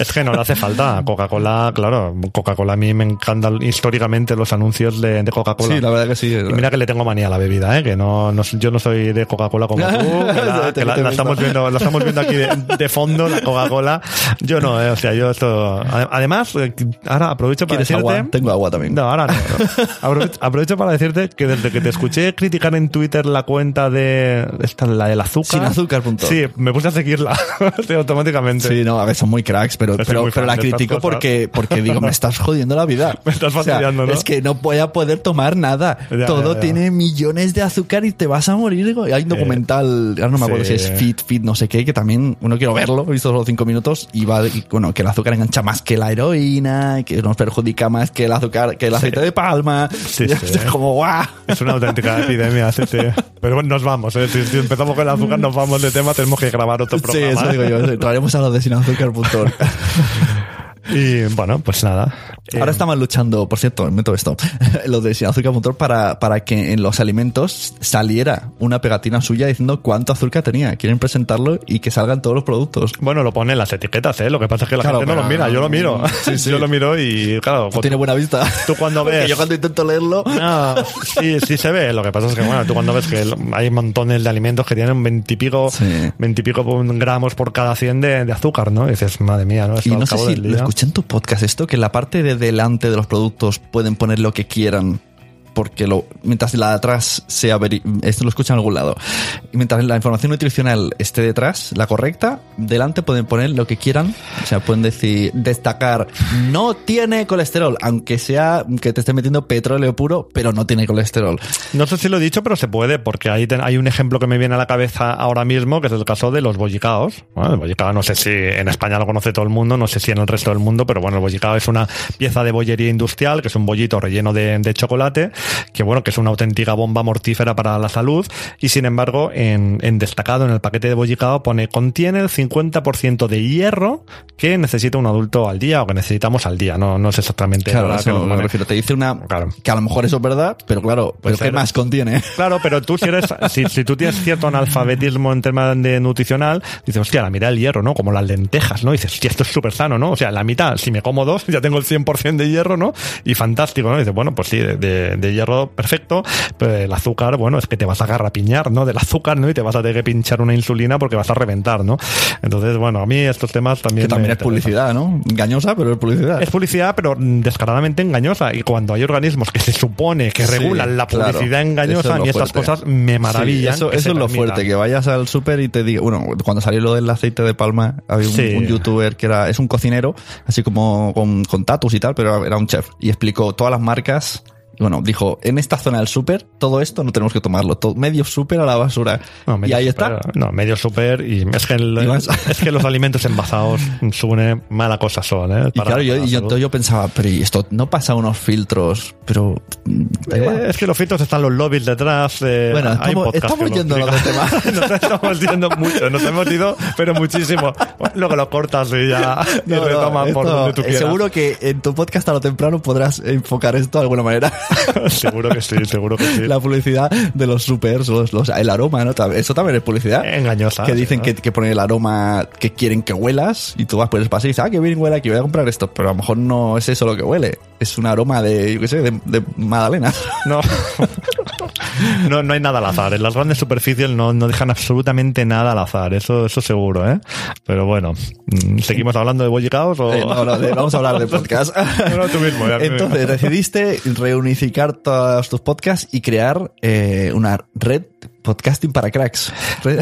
Es que no le hace falta. Coca-Cola, claro, Coca-Cola a mí me encantan históricamente los anuncios de, de Coca-Cola. Sí, la verdad que sí. Y mira que le tengo manía a la bebida, ¿eh? que no, no- yo no soy de Coca-Cola como tú, que la, que la- la estamos viendo, la estamos viendo aquí de, de fondo, la Coca-Cola. Yo no, ¿eh? o sea, yo esto... ade- Además, eh, ahora aprovecho para ¿Quieres decirte... agua? Tengo agua también. No, ahora no. Aprovecho, aprovecho para decirte que desde que te escuché criticar en Twitter la cuenta de esta, la del azúcar. Sin azúcar punto. Sí, me puse a seguirla sí, automáticamente. Sí, no, a ver, son muy cracks, pero, pero, pero la critico porque, porque digo, me estás jodiendo la vida. Me estás O sea, fastidiando, ¿no? Es que no voy a poder tomar nada. Ya, Todo ya, ya. tiene millones de azúcar y te vas a morir. Hay un documental, ahora no me acuerdo Sí. si es Fit, Fit, no sé qué, que también uno quiero verlo, he visto solo cinco minutos y va, y, bueno, que el azúcar engancha más que la heroína, que nos perjudica más que el azúcar, que el aceite de palma. Sí, sí. es como, guau. Es una auténtica epidemia, sí, sí. Pero bueno, nos vamos, ¿eh? si, si empezamos con el azúcar, nos vamos de tema, tenemos que grabar otro Sí, programa. eso digo yo. Traeremos a los de sinazúcar.org. Y bueno, pues nada. Ahora Eh, estamos luchando, por cierto, meto esto, los de sinazúcar.org para, para que en los alimentos saliera una pegatina suya diciendo cuánto azúcar tenía. Quieren presentarlo y que salgan todos los productos. Bueno, lo ponen las etiquetas, ¿eh? Lo que pasa es que la Claro, gente no lo mira, yo lo miro. Sí, sí. Yo lo miro y, claro, pues Tiene buena vista. tú cuando ves- yo cuando intento leerlo... No, sí, sí se ve. Lo que pasa es que, bueno, tú cuando ves que hay montones de alimentos que tienen veintipico, Sí. veintipico gramos por cada 100 de, de azúcar, ¿no? Y dices, madre mía, ¿no? Esto Y no sé si lo en tu podcast esto, que en la parte de delante de los productos pueden poner lo que quieran. Porque lo, mientras la de atrás sea esto lo escuchan en algún lado. Y mientras la información nutricional esté detrás, la correcta, delante pueden poner lo que quieran. O sea, pueden decir, destacar, no tiene colesterol, aunque sea que te esté metiendo petróleo puro, pero no tiene colesterol. No sé si lo he dicho, pero se puede, porque ahí ten- hay un ejemplo que me viene a la cabeza ahora mismo, que es el caso de los bollicaos. Bueno, el bollicao no sé si en España lo conoce todo el mundo, no sé si en el resto del mundo, pero bueno, el bollicao es una pieza de bollería industrial, que es un bollito relleno de, de chocolate, que bueno, que es una auténtica bomba mortífera para la salud, y sin embargo, en, en destacado en el paquete de bollicao pone contiene el 50% de hierro que necesita un adulto al día o que necesitamos al día, no, no es exactamente Claro, que eso lo me refiero. Te dice una Claro. que a lo mejor eso es verdad, pero claro, pero ¿qué más contiene? Claro, pero tú si eres, si, si tú tienes cierto analfabetismo en tema de nutricional, dices, hostia, la mitad del hierro, ¿no? Como las lentejas, ¿no? dices, hostia, esto es súper sano, ¿no? O sea, la mitad, si me como dos, ya tengo el 100% de hierro, ¿no? Y fantástico, ¿no? dices, bueno, pues sí, de, de- de hierro perfecto, pero el azúcar, bueno, es que te vas a garrapiñar, ¿no? Del azúcar, ¿no? Y te vas a tener que pinchar una insulina porque vas a reventar, ¿no? Entonces, bueno, a mí estos temas también... Que también es publicidad, ¿no? Engañosa, pero es publicidad. es publicidad, pero descaradamente engañosa. Y cuando hay organismos que se supone que Sí, regulan la publicidad engañosa, es mí estas cosas me maravillan. Sí, eso es lo fuerte, que vayas al súper y te diga, bueno, cuando salió lo del aceite de palma, había un, Sí. un youtuber que era, es un cocinero, así como con, con tatus y tal, pero era un chef, y explicó todas las marcas. Y Bueno, dijo, en esta zona del súper, todo esto no tenemos que tomarlo, todo, medio súper a la basura. No, y ahí super, está. No, medio super y es que, el- Y es que los alimentos envasados supone mala cosa son, ¿eh? Y Para- claro, yo, y yo, salud. entonces yo pensaba, pero ¿y esto no pasa unos filtros, pero. Eh, es que los filtros están los lobbies detrás. eh, Bueno, hay estamos- estamos yendo a los explica. demás. nos estamos yendo mucho, nos hemos ido, pero muchísimo. Luego lo cortas y ya y No, no, retomas por donde tú eh, quieras. Seguro que en tu podcast a lo temprano podrás enfocar esto de alguna manera. seguro que sí, seguro que sí. La publicidad de los supers, los, los- el aroma, ¿no? Eso también es publicidad. Engañosa. que dicen ¿no? que, que ponen el aroma que quieren que huelas y tú vas por el espacio y dices, ah, que bien huele aquí, voy a comprar esto. Pero a lo mejor no es eso lo que huele. Es un aroma de, yo qué sé, de, de magdalenas. No. no, no hay nada al azar. En las grandes superficies no, no dejan absolutamente nada al azar. Eso, eso seguro, ¿eh? Pero bueno, mm, ¿seguimos hablando de bollicaos o...? Eh, no, no, de- vamos a hablar de podcast. No, tú mismo, ya, Entonces, decidiste reunificar todos tus podcasts y crear eh, una red podcasting para cracks.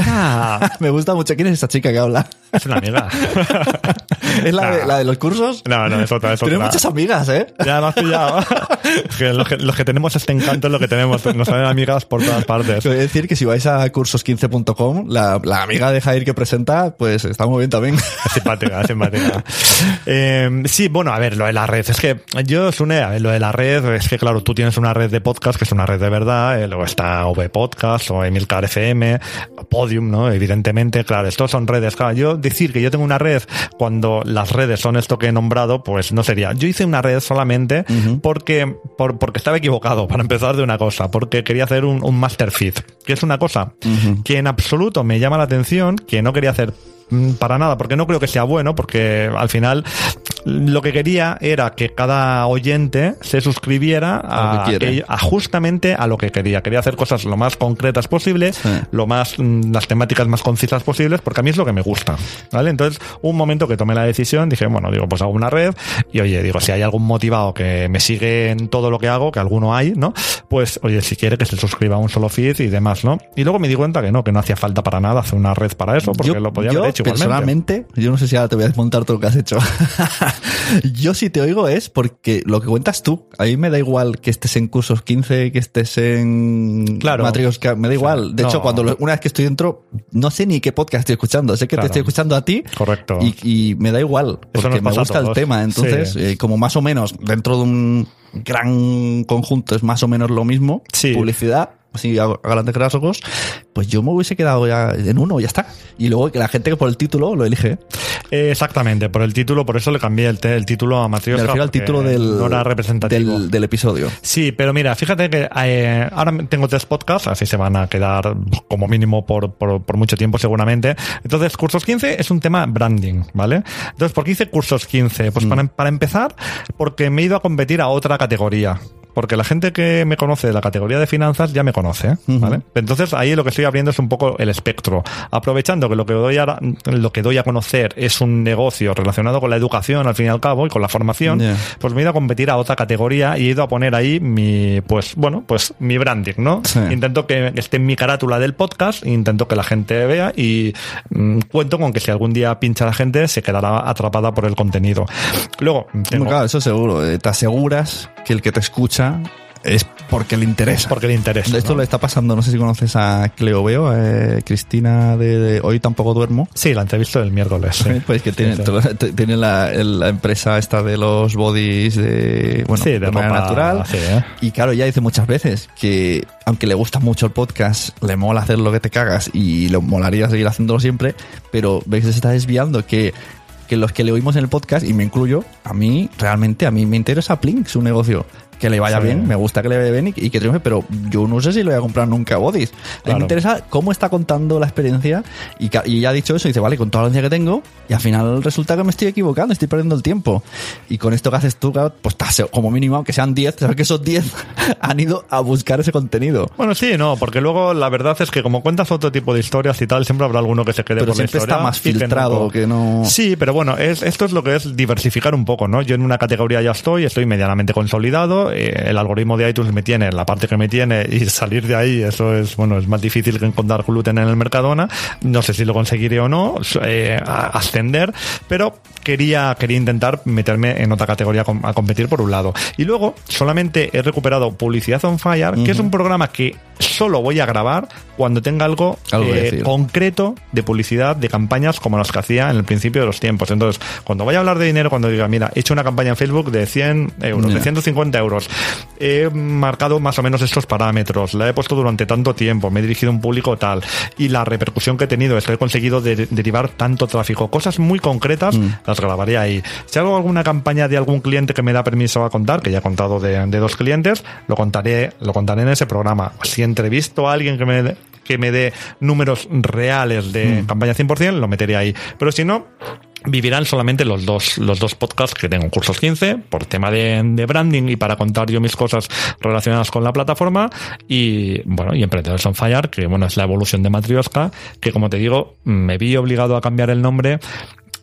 Ah. Me gusta mucho. ¿Quién es esa chica que habla? Es una amiga. ¿Es la, de, la de los cursos? No, no, es otra, es muchas amigas, ¿eh? Ya me has pillado. Los, que, los que tenemos este encanto es lo que tenemos. Nos salen amigas por todas partes. Quiero decir que si vais a cursos15.com, la, la amiga de Jair que presenta, pues está muy bien también. Es simpática, es simpática. Eh, sí, bueno, a ver, lo de la red. Es que yo, Sune, a ver, lo de la red, es que claro, tú tienes una red de podcast que es una red de verdad, eh, luego está V Podcast o Emilcar FM, Podium, ¿no? Evidentemente, claro, estos son redes. Claro, yo decir que yo tengo una red cuando las redes son esto que he nombrado, pues no sería. Yo hice una red solamente porque, por- porque estaba equivocado, para empezar de una cosa, porque quería hacer un, un master feed, que es una cosa que en absoluto me llama la atención, que no quería hacer para nada, porque no creo que sea bueno, porque al final lo que quería era que cada oyente se suscribiera A que justamente a lo que quería. Quería hacer cosas lo más concretas posible, Sí. lo más, mm, las temáticas más concisas posibles, porque a mí es lo que me gusta. ¿Vale? Entonces, un momento que tomé la decisión, dije, bueno, digo, pues hago una red, y oye, digo, si hay algún motivado que me sigue en todo lo que hago, que alguno hay, ¿no? Pues, oye, si quiere que se suscriba a un solo feed y demás, ¿no? Y luego me di cuenta que no, que no hacía falta para nada hacer una red para eso, porque lo podía yo, haber hecho personalmente, yo no sé si ahora te voy a desmontar todo lo que has hecho. yo si te oigo es porque lo que cuentas tú, a mí me da igual que estés en cursos 15, que estés en Claro. Matrioska, me da igual. De No. hecho, cuando una vez que estoy dentro, no sé ni qué podcast estoy escuchando, sé que Claro. te estoy escuchando a ti. Correcto. Y, y me da igual, porque me gusta el tema. Entonces, Sí. eh, como más o menos dentro de un gran conjunto es más o menos lo mismo, Sí. publicidad, así a a grandes rasgos, pues yo me hubiese quedado ya en uno, ya está. Y luego que la gente que por el título lo elige. Eh, exactamente, por el título, por eso le cambié el, el título a Me Matrioska. refiero al título del, No era representativo. del, del episodio. Sí, pero mira, fíjate que eh, ahora tengo tres podcasts, así se van a quedar como mínimo por, por, por mucho tiempo seguramente. Entonces, Cursos 15 es un tema branding, ¿vale? Entonces, ¿por qué hice Cursos 15? Pues para, para empezar, porque me he ido a competir a otra categoría. Porque la gente que me conoce de la categoría de finanzas ya me conoce, ¿vale? Entonces ahí lo que estoy abriendo es un poco el espectro. Aprovechando que lo que doy a, lo que doy a conocer es un negocio relacionado con la educación al fin y al cabo y con la formación, Ya. pues me he ido a competir a otra categoría y he ido a poner ahí mi, pues bueno, pues mi branding, ¿no? Sí. Intento que esté en mi carátula del podcast, intento que la gente vea y mm, cuento con que si algún día pincha la gente se quedará atrapada por el contenidio. Luego, tengo- Claro, eso seguro. Eh, Te aseguras que el que te escucha es porque le interesa. porque le interesa. Esto ¿no? le está pasando, no sé si conoces a Cleo Veo, eh, Cristina de, de Hoy tampoco duermo. Sí, la entrevista del miércoles. sí. Pues que tiene, Sí, sí. t- tiene la, empresa esta de los bodies de, bueno, de, de ropa, natural. ¿eh? Y claro, ya dice muchas veces que aunque le gusta mucho el podcast, le mola hacer lo que te cagas y le molaría seguir haciéndolo siempre, pero ves que se está desviando que que los que le oímos en el podcast, y me incluyo, a mí, realmente, a mí me interesa Plink, su negocio. Que le vaya Sí. bien, me gusta que le vaya bien y, y que triunfe, pero yo no sé si lo voy a comprar nunca a Bodies. A mí Claro. me interesa cómo está contando la experiencia y, y ya ha dicho eso, dice, vale, con toda la audiencia que tengo, y al final resulta que me estoy equivocando, estoy perdiendo el tiempo. Y con esto que haces tú, pues como mínimo, aunque sean 10, sabes que esos 10 han ido a buscar ese contenido. Bueno, sí, no, porque luego la verdad es que como cuentas otro tipo de historias y tal, siempre habrá alguno que se quede Pero por la siempre historia. está más y filtrado, que no... Sí, pero bueno, es, esto es lo que es diversificar un poco, ¿no? Yo en una categoría ya estoy, estoy medianamente consolidado, eh, el algoritmo de iTunes me tiene en la parte que me tiene y salir de ahí, eso es, bueno, es más difícil que encontrar gluten en el Mercadona, no sé si lo conseguiré o no, eh, ascender, pero quería, quería intentar meterme en otra categoría a competir por un lado. Y luego solamente he recuperado Publicidad on Fire, que es un programa que solo voy a grabar cuando tenga algo, eh, concreto de publicidad de campañas como las que hacía en el principio de los tiempos. Entonces, cuando vaya a hablar de dinero, cuando diga, mira, he hecho una campaña en Facebook de 100 euros, Ya. de 150 euros, he marcado más o menos estos parámetros, la he puesto durante tanto tiempo, me he dirigido a un público tal, y la repercusión que he tenido es que he conseguido de- derivar tanto tráfico, cosas muy concretas, Mm. las grabaré ahí. Si hago alguna campaña de algún cliente que me da permiso a contar, que ya he contado de, de dos clientes, lo contaré, lo contaré en ese programa. Si entrevisto a alguien que me, que me dé números reales de Mm. campaña 100%, lo meteré ahí. Pero si no, vivirán solamente los dos, los dos podcasts que tengo, Cursos 15, por tema de, branding y para contar yo mis cosas relacionadas con la plataforma, y bueno, y Emprendedores on Fire, que bueno, es la evolución de Matrioska, que como te digo, me vi obligado a cambiar el nombre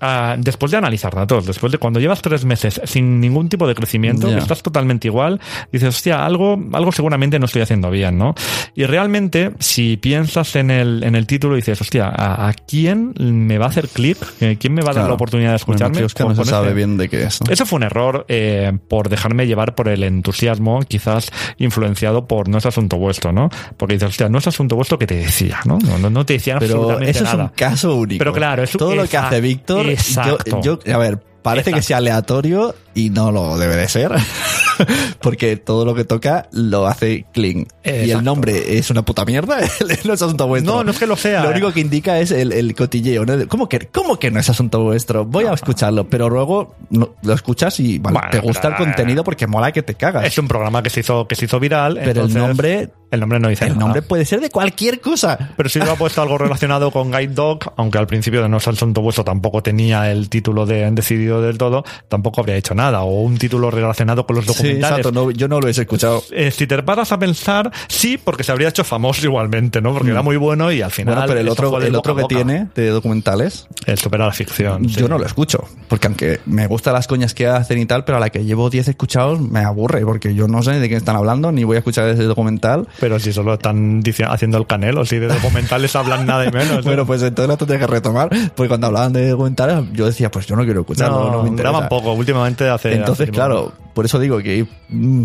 Uh, después de analizar datos, después de cuando llevas tres meses sin ningún tipo de crecimiento, yeah. estás totalmente igual, dices, hostia, algo, algo seguramente no estoy haciendo bien, ¿no? Y realmente, si piensas en el, en el título, dices, hostia, ¿a, a quién me va a hacer clic? ¿Quién me va a dar la oportunidad de escucharme? Bueno, es que no Con- se sabe bien de qué es. ¿no? Eso fue un error eh, por dejarme llevar por el entusiasmo, quizás influenciado por no es asunto vuestro, ¿no? Porque dices, hostia, no es asunto vuestro que te decía, ¿no? No, no, no te decían Pero absolutamente eso es nada. un caso único. Pero claro, es- todo lo que hace Víctor, exacto. yo- a ver, parece que sea aleatorio y no lo debe de ser, porque todo lo que toca lo hace clean. Y el nombre es una puta mierda, no es asunto vuestro. No, no es que lo sea. Lo único que indica es el, el cotilleo. ¿no? ¿Cómo, que, ¿Cómo que no es asunto vuestro? Voy a escucharlo, pero luego lo escuchas y vale, Bueno, te gusta el contenido porque mola que te cagas. Es un programa que se hizo, que se hizo viral. pero entonces, el nombre, El nombre no dice el nada. nombre puede ser de cualquier cosa. Pero si hubiera puesto algo relacionado con Guide Dog, aunque al principio de No es asunto vuestro tampoco tenía el título de decidido del todo, tampoco habría hecho nada. O un título relacionado con los Sí, documentales. exacto, no, yo no lo he escuchado. Eh, si te paras a pensar, sí, porque se habría hecho famoso igualmente, ¿no? Porque era muy bueno y al final. Mm. Bueno, pero el otro, de el otro que tiene de documentales, El supera la ficción. sí. yo no lo escucho. Porque aunque me gustan las coñas que hacen y tal, pero a la que llevo 10 escuchados me aburre. Porque yo no sé de qué están hablando, ni voy a escuchar ese documental. Pero si solo están dici- haciendo el canelo, si de documentales hablan nada y menos. ¿no? Bueno, pues entonces lo tendré que retomar. Porque cuando hablaban de documentales, yo decía, pues yo no quiero escucharlo, no, me interesa. daban poco. Últimamente hace. Entonces, hace- claro, por eso digo que mm,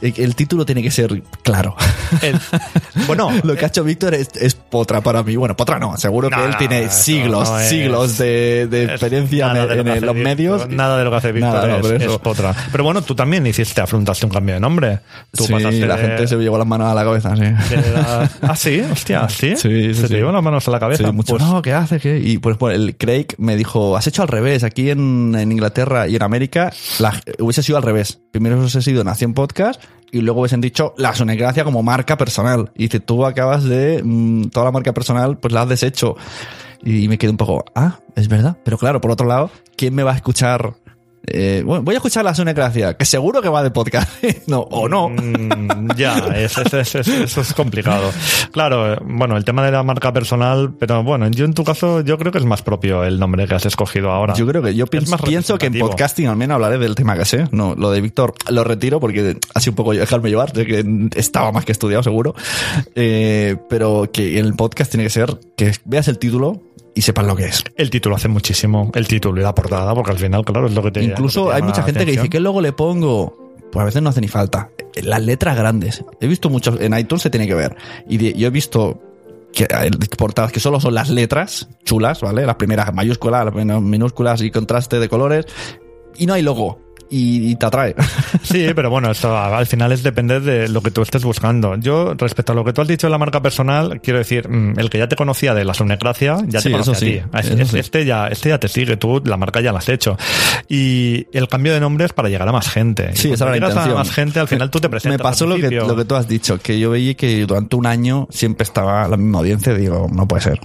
el el título tiene que ser claro. El- bueno, Lo que ha hecho Víctor es, es potra para mí. Bueno, potra no, seguro No, que él no, tiene siglos, no es- siglos de, de experiencia en, de lo en hace los medios. Nada de lo que hace Víctor Nada, es, potra. Pero bueno, tú también hiciste, afrontaste un cambio de nombre. Tú sí, pasaste la de- gente se llevó las manos a la cabeza, sí. la- Ah, sí, hostia, sí. Sí, sí, Se te llevan las manos a la cabeza. Mucho, Pues, no, ¿qué haces? ¿Qué? Y pues, pues, el Craig me dijo, has hecho al revés. Aquí en, en Inglaterra y en América la, hubiese sido al revés. Primero hubiese sido Nación Podcast y luego hubiesen dicho la Sonegracia como marca personal. Y dice, tú acabas de... mm, toda la marca personal, pues la has deshecho. Y me quedé un poco, ah, es verdad. Pero claro, por otro lado, ¿quién me va a escuchar? Eh, bueno, voy a escuchar la Sonegracia, que seguro que va de podcast. no, o no. Mm, ya, es, es- es- es- eso es complicado. Claro, eh, bueno, el tema de la marca personal, pero bueno, yo en tu caso, yo creo que es más propio el nombre que has escogido ahora. Yo creo que yo pienso, que en podcasting al menos hablaré del tema que sé. No, lo de Víctor lo retiro porque así un poco dejarme llevar, de que estaba más que estudiado seguro. Eh, pero que en el podcast tiene que ser que veas el título y sepas lo que es. El título hace muchísimo, el título y la portada, porque al final, claro, es lo que te Incluso que te hay mucha gente que dice. ¿qué logo le pongo? Pues a veces no hace ni falta. Las letras grandes. He visto muchos, en iTunes se tiene que ver. Y de- yo he visto que portadas que solo son las letras chulas, ¿vale? Las primeras mayúsculas, las minúsculas y contraste de colores. Y no hay logo. Y, y te atrae. Sí, pero bueno, esto al final es depender de lo que tú estés buscando. Yo, respecto a lo que tú has dicho de la marca personal, quiero decir, mm, el que ya te conocía de la Sonecracia, ya Sí, te conoce eso sí, a ti. Eso sí. Este ya, este ya te sigue, tú la marca ya la has hecho. Y el cambio de nombre es para llegar a más gente. Sí, esa era la intención. a más gente, al final tú te presentas. Me pasó lo que, lo que tú has dicho, que yo veía que durante un año siempre estaba la misma audiencia digo, no puede ser.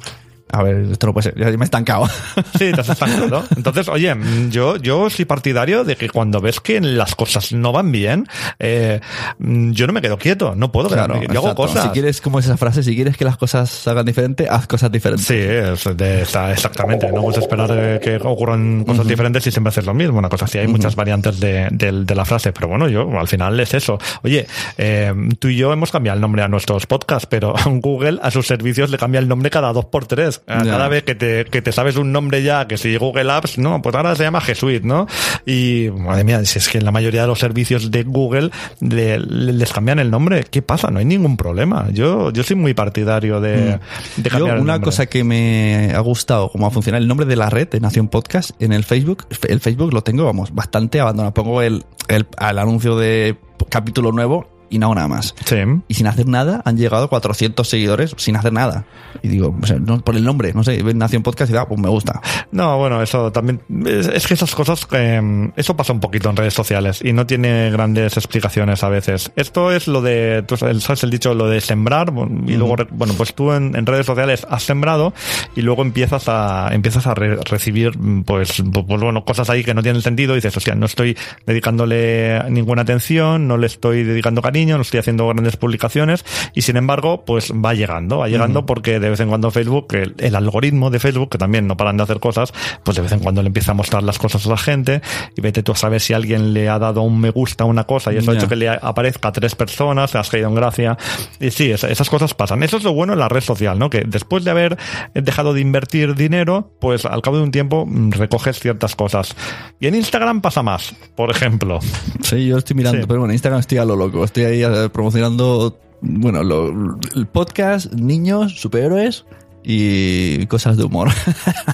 A ver, esto no puede ser. Ya me he estancado. Sí, te has estancado. Entonces, oye, mm, yo, yo soy partidario de que cuando ves que las cosas no van bien, eh, mm, yo no me quedo quieto, no puedo quedarme quieto. Yo hago cosas. Si quieres, como es esa frase, si quieres que las cosas salgan diferente, haz cosas diferentes. Sí, es de- está- exactamente. No puedes esperar eh, que ocurran cosas diferentes y siempre haces lo mismo. Una cosa así, hay muchas variantes de, del- de la frase, pero bueno, yo al final es eso. Oye, eh, tú y yo hemos cambiado el nombre a nuestros podcasts, pero Google a sus servicios le cambia el nombre cada dos por tres. Eh, Ya. Cada vez que te, que te sabes un nombre ya, que si Google Apps, no, pues ahora se llama G Suite, ¿no? Y, madre mía, si es que en la mayoría de los servicios de Google le- le- les cambian el nombre, ¿qué pasa? No hay ningún problema. Yo, yo soy muy partidario de, de Mm. Yo, cambiar el una nombre. cosa que me ha gustado, cómo funciona el nombre de la red de Nación Podcast en el Facebook. El Facebook lo tengo, vamos, bastante abandonado. Pongo el, el, al anuncio de capítulo nuevo y no hago nada más. Sí. Y sin hacer nada han llegado a 400 seguidores sin hacer nada. Y digo, o sea, no, por el nombre, no sé, Nación Podcast y da, pues me gusta. No, bueno, eso también. Es, es que esas cosas. eh, eso pasa un poquito en redes sociales y no tiene grandes explicaciones a veces. Esto es lo de. tú ¿Sabes el dicho? Lo de sembrar. Y luego, re- bueno, pues tú en, en redes sociales has sembrado y luego empiezas a empiezas a re- recibir, mm, pues, pues, pues, bueno, cosas ahí que no tienen sentido. Y dices, o sea, no estoy dedicándole ninguna atención, no le estoy dedicando cariño, no estoy haciendo grandes publicaciones y sin embargo, pues va llegando, va llegando porque de vez en cuando Facebook, el, el algoritmo de Facebook, que también no paran de hacer cosas, pues de vez en cuando le empieza a mostrar las cosas a la gente y vete tú a saber si alguien le ha dado un me gusta a una cosa y eso ha Ya. hecho que le aparezca a tres personas, has caído en gracia. Y sí, es- esas cosas pasan. Eso es lo bueno en la red social, ¿no? Que después de haber dejado de invertir dinero, pues al cabo de un tiempo mm, recoges ciertas cosas. Y en Instagram pasa más, por ejemplo. Sí, yo estoy mirando, Sí. pero bueno, en Instagram estoy a lo loco. Estoy ahí eh, promocionando, bueno, lo- el podcast, niños, superhéroes y cosas de humor.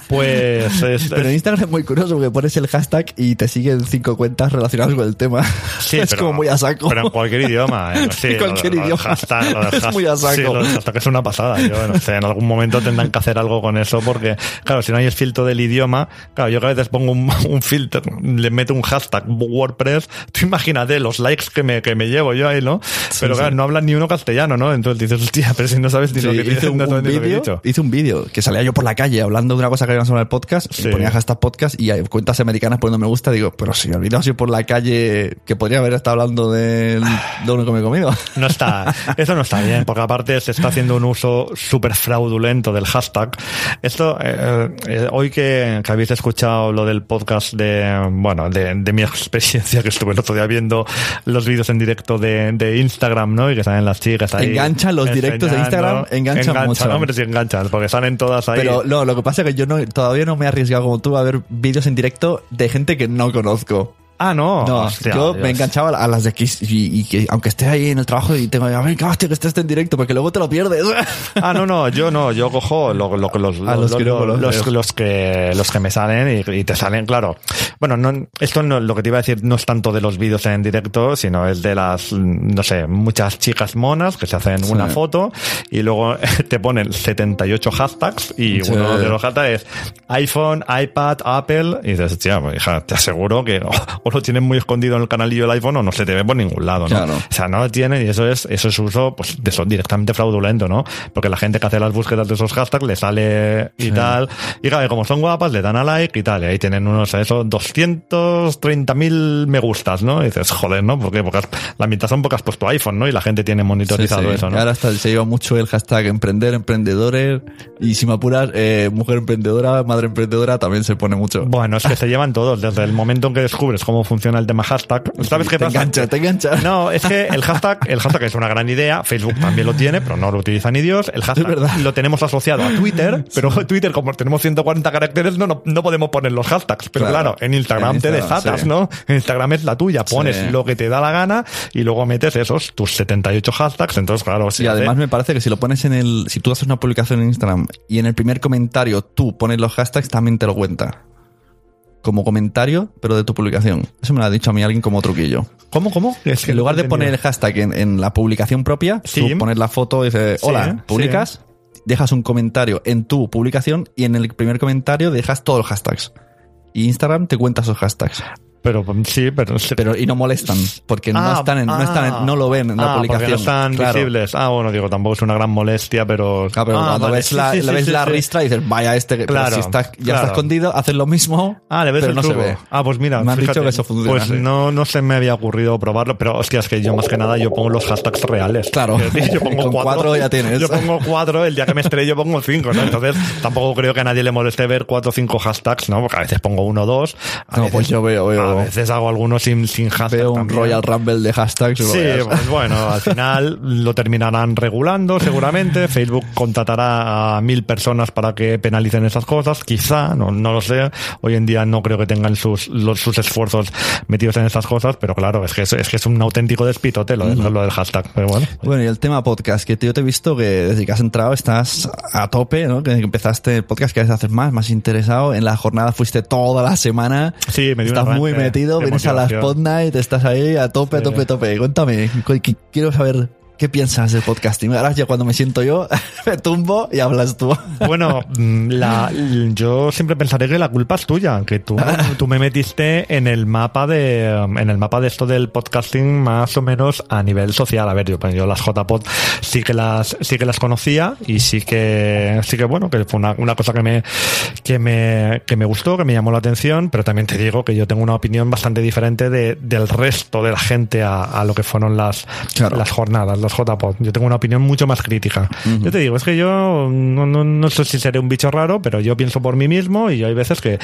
Pues es, Pero en Instagram es muy curioso porque pones el hashtag y te siguen cinco cuentas relacionadas con el tema. Sí, es pero- como muy a saco. Pero en cualquier idioma. eh, Sí, En cualquier lo lo idioma. hashtag- lo Es muy a saco. Sí, lo del hashtag es una pasada. Yo no sé, en algún momento tendrán que hacer algo con eso porque, claro, si no hay el filtro del idioma, claro, yo a veces pongo un, un filtro, le meto un hashtag WordPress, tú imagínate los likes que me, que me llevo yo ahí, ¿no? Pero claro, no hablan ni uno castellano, ¿no? Entonces dices, hostia, pero si no sabes ni lo que dices, un, no un ni lo que he vídeo, dicho. hice un vídeo que salía yo por la calle hablando de una cosa que habíamos hablado en el podcast Sí. y ponía hashtag podcast y hay cuentas americanas poniendo me gusta digo, pero si el vídeo así por la calle que podría haber estado hablando de uno que me he comido. No está, eso no está bien, porque aparte se está haciendo un uso súper fraudulento del hashtag. Esto, eh, eh, hoy que, que habéis escuchado lo del podcast de, bueno, de, de mi experiencia que estuve el otro día viendo los vídeos en directo de, de Instagram, ¿no? Y que salen las chicas ahí. Enganchan los directos de Instagram, enganchan mucho. hombre, sí enganchan, porque salen todas ahí. Pero no, lo que pasa es que yo no, todavía no me he arriesgado como tú a ver vídeos en directo de gente que no conozco. Ah, no. No, Hostia, yo Dios. me enganchaba a las de que, y, y que aunque esté ahí en el trabajo y tengo, a ver, hostia, que estés en directo, porque luego te lo pierdes. Ah, no, no, yo no, yo cojo lo, lo, los, los que no los, que, los que me salen y, y te salen, claro. Bueno, no, esto no, lo que te iba a decir no es tanto de los vídeos en directo, sino es de las, no sé, muchas chicas monas que se hacen una foto y luego te ponen 78 hashtags y Sí. uno de los hashtags es iPhone, iPad, Apple y dices, tía, pues, hija, te aseguro que o, lo tienen muy escondido en el canalillo del iPhone o no se te ve por ningún lado, ¿no? Claro. O sea, no lo tienen y eso es, eso es uso, pues, de eso directamente fraudulento, ¿no? Porque la gente que hace las búsquedas de esos hashtags le sale y tal. Y claro, como son guapas, le dan a like y tal. Y ahí tienen unos, esos 230.000 me gustas, ¿no? Y dices, joder, ¿no? Porque has- la mitad son porque has puesto iPhone, ¿no? Y la gente tiene monitorizado Sí, sí. eso, ¿no? Ahora hasta se lleva mucho el hashtag emprender, emprendedores y si me apuras, eh, mujer emprendedora, madre emprendedora también se pone mucho. Bueno, es que se llevan todos. Desde el momento en que descubres cómo funciona el tema hashtag, ¿sabes qué te pasa? engancha, te engancha. No, es que el hashtag, el hashtag es una gran idea. Facebook también lo tiene, pero no lo utiliza ni Dios. El hashtag verdad. lo tenemos asociado a Twitter, pero Twitter, como tenemos 140 caracteres, no, no, no podemos poner los hashtags. Pero Claro. claro, en Instagram En te Instagram, desatas, sí. ¿no? En Instagram es la tuya. Pones Sí. lo que te da la gana y luego metes esos, tus 78 hashtags. Entonces, claro, Y se hace- además me parece que si lo pones en el, si tú haces una publicación en Instagram y en el primer comentario tú pones los hashtags, también te lo cuenta. Como comentario, pero de tu publicación. Eso me lo ha dicho a mí alguien como truquillo. ¿Cómo, cómo? Es que en lugar de poner el hashtag en, en la publicación propia, Sí. tú pones la foto y dices, Sí, hola, publicas, dejas un comentario en tu publicación y en el primer comentario dejas todos los hashtags. Y Instagram te cuenta esos hashtags. Pero sí, pero... Pero, y no molestan, porque no Ah, están en, no están en- no lo ven en la ah, publicación. no están Claro. visibles. Ah, bueno, digo, tampoco es una gran molestia, pero... Claro, pero Ah, cuando vale, ves la, sí, ves sí, la ristra y dices, vaya este, Claro, si está, ya está escondido, haces lo mismo, Ah, le ves pero el no se truco. ve. Ah, pues mira, Me han dicho que eso funciona Pues no, no se me había ocurrido probarlo, pero hostia, es que yo más que nada yo pongo los hashtags reales. Claro. Yo pongo Con cuatro ya tienes. Yo pongo cuatro, el día que me estrello pongo cinco, ¿no? Entonces tampoco creo que a nadie le moleste ver cuatro o cinco hashtags, ¿no? Porque a veces pongo uno o dos. No, veces- pues yo veo, veo. A veces hago algunos sin, sin hashtag. Veo un también. Royal Rumble de hashtags. Sí, pues bueno, al final lo terminarán regulando seguramente. Facebook contratará a mil personas para que penalicen esas cosas, quizá, no, no lo sé. Hoy en día no creo que tengan sus, los, sus esfuerzos metidos en esas cosas, pero claro, es que es, es que es un auténtico despitote lo, de- lo del hashtag. Pero bueno, Bueno, y el tema podcast, que yo te he visto que desde que has entrado estás a tope, ¿no? Que empezaste el podcast, que haces más, más interesado. En la jornada fuiste toda la semana. Sí, me di un Estás muy arranque. Metido, vienes a las. Pod Night, estás ahí a tope, a tope, tope. Cuéntame, cu- qu- quiero saber qué piensas del podcasting. Ahora ya cuando me siento yo, me tumbo y hablas tú. Bueno, mm, la, yo siempre pensaré que la culpa es tuya, que tú, tú me metiste en el mapa de en el mapa de esto del podcasting más o menos a nivel social. A ver, yo, pues yo las JPod sí que las sí que las conocía y sí que sí que bueno, que fue una, una cosa que me que me que me gustó, que me llamó la atención, pero también te digo que yo tengo una opinión bastante diferente de, del resto de la gente a, a lo que fueron las Claro. las jornadas, los JPod. Yo tengo una opinión mucho más crítica. Yo te digo, es que yo no, no, no sé si seré un bicho raro, pero yo pienso por mí mismo y hay veces que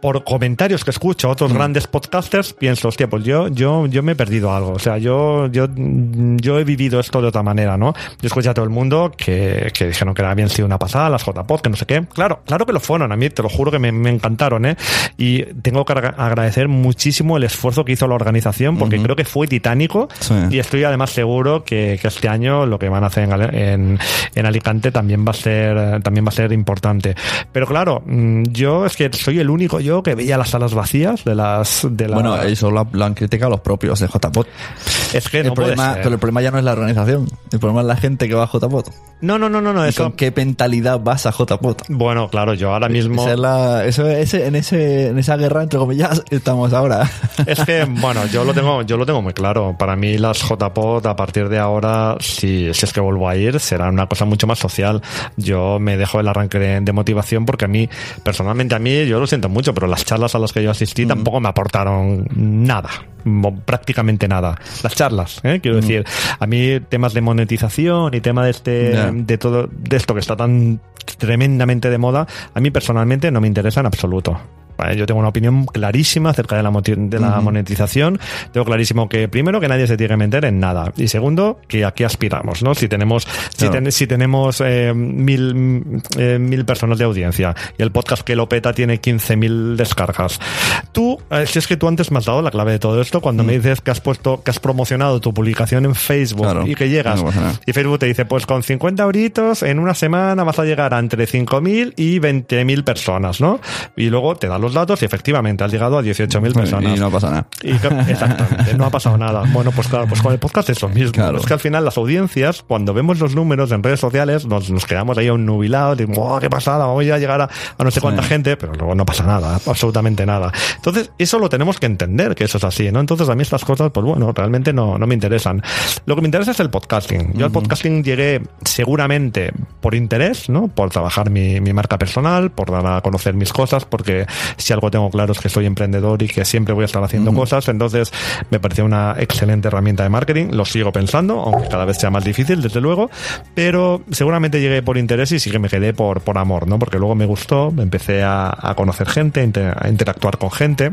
por comentarios que escucho a otros grandes podcasters pienso, hostia, pues yo, yo, yo me he perdido algo. O sea, yo, yo, yo he vivido esto de otra manera, ¿no? Yo escuché a todo el mundo que, que dijeron que habían sido una pasada, las JPod, que no sé qué. Claro, claro que lo fueron. A mí te lo juro que me, me encantaron, ¿eh? Y tengo que agra- agradecer muchísimo el esfuerzo que hizo la organización porque creo que fue titánico Sí. y estoy además seguro que, que este año lo que van a hacer en, en, en Alicante también va a ser también va a ser importante pero claro mm, yo es que soy el único yo que veía las salas vacías de las de la Bueno, eso lo, han criticado los propios de JPod. es que El no puede problema, ser. pero el problema ya no es la organización. El problema es la gente que va a JPod. No no no no no ¿Y eso con qué mentalidad vas a JPod? bueno claro yo ahora mismo Esa es la- eso, ese, en, ese, en esa guerra, entre comillas, estamos ahora. Es que, bueno, yo lo tengo, yo lo tengo muy claro. Para mí las JPod a partir de ahora, si, si es que vuelvo a ir, será una cosa mucho más social. Yo me dejo el arranque de, de motivación porque a mí, personalmente a mí, yo lo siento mucho, pero las charlas a las que yo asistí tampoco me aportaron nada. Prácticamente nada. Las charlas, ¿eh? quiero decir, a mí temas de monetización y tema de este, De todo, de esto que está tan tremendamente de moda, a mí personalmente no me interesa en absoluto. Vale, Yo tengo una opinión clarísima acerca de la, de la monetización. Tengo clarísimo que, primero, que nadie se tiene que meter en nada. Y segundo, que aquí aspiramos, ¿no? Si tenemos, si, Claro. ten- si tenemos eh, mil, mm, eh, mil personas de audiencia y el podcast que lo peta tiene 15.000 descargas. Tú, eh, si es que tú antes me has dado la clave de todo esto, cuando me dices que has puesto, que has promocionado tu publicación en Facebook Claro. y que llegas No y Facebook te dice, pues con 50 euritos en una semana vas a llegar a entre 5.000 y 20.000 personas, ¿no? Y luego te da los datos y efectivamente has llegado a 18.000 personas. Y no pasa nada. Y exactamente, no ha pasado nada. Bueno, pues claro, pues con el podcast es lo mismo. Claro. Es que al final las audiencias, cuando vemos los números en redes sociales, nos, nos quedamos ahí a un nubilado, de, "Buah, qué pasada, vamos a llegar a, a no sé cuánta gente, pero luego no pasa nada, absolutamente nada. Entonces, eso lo tenemos que entender, que eso es así, ¿no? Entonces, a mí estas cosas, pues bueno, realmente no, no me interesan. Lo que me interesa es el podcasting. Yo al podcasting llegué seguramente por interés, ¿no? Por trabajar mi, mi marca personal, por dar a conocer mis cosas, porque si algo tengo claro es que soy emprendedor y que siempre voy a estar haciendo cosas, entonces me pareció una excelente herramienta de marketing, lo sigo pensando, aunque cada vez sea más difícil, desde luego, pero seguramente llegué por interés y sí que me quedé por, por amor, ¿no? Porque luego me gustó, empecé a, a conocer gente, inter- a interactuar con gente,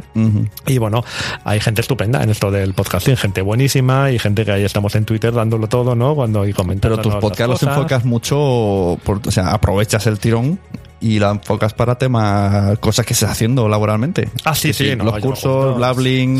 y bueno, hay gente estupenda en esto del podcasting, gente buenísima y gente que ahí estamos en Twitter dándolo todo, ¿no? Cuando y comentando. Pero tus podcasts los enfocas mucho, por- o sea, aprovechas el tirón y la enfocas para temas, cosas que estás haciendo laboralmente. Ah, sí, sí, no, los cursos,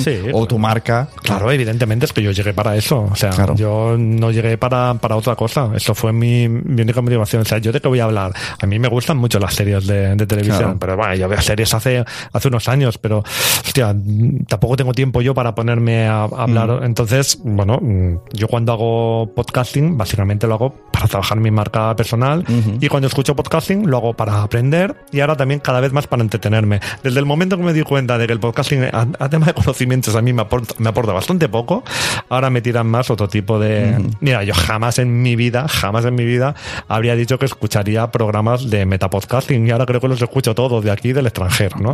Sí, o claro. tu marca. Claro, evidentemente es que yo llegué para eso. O sea, Claro. yo no llegué para, para otra cosa. Eso fue mi, mi única motivación. O sea, yo de qué voy a hablar. A mí me gustan mucho las series de, de televisión, Claro. pero bueno, yo veo series hace, hace unos años, pero hostia, mm, tampoco tengo tiempo yo para ponerme a, a hablar. Entonces, bueno, mm, yo cuando hago podcasting, básicamente lo hago para trabajar mi marca personal y cuando escucho podcasting lo hago para aprender y ahora también cada vez más para entretenerme. Desde el momento que me di cuenta de que el podcasting a, tema de conocimientos a mí me aporta, me aporta bastante poco, ahora me tiran más otro tipo de... Mira, yo jamás en mi vida, jamás en mi vida habría dicho que escucharía programas de metapodcasting y ahora creo que los escucho todos de aquí del extranjero, ¿no?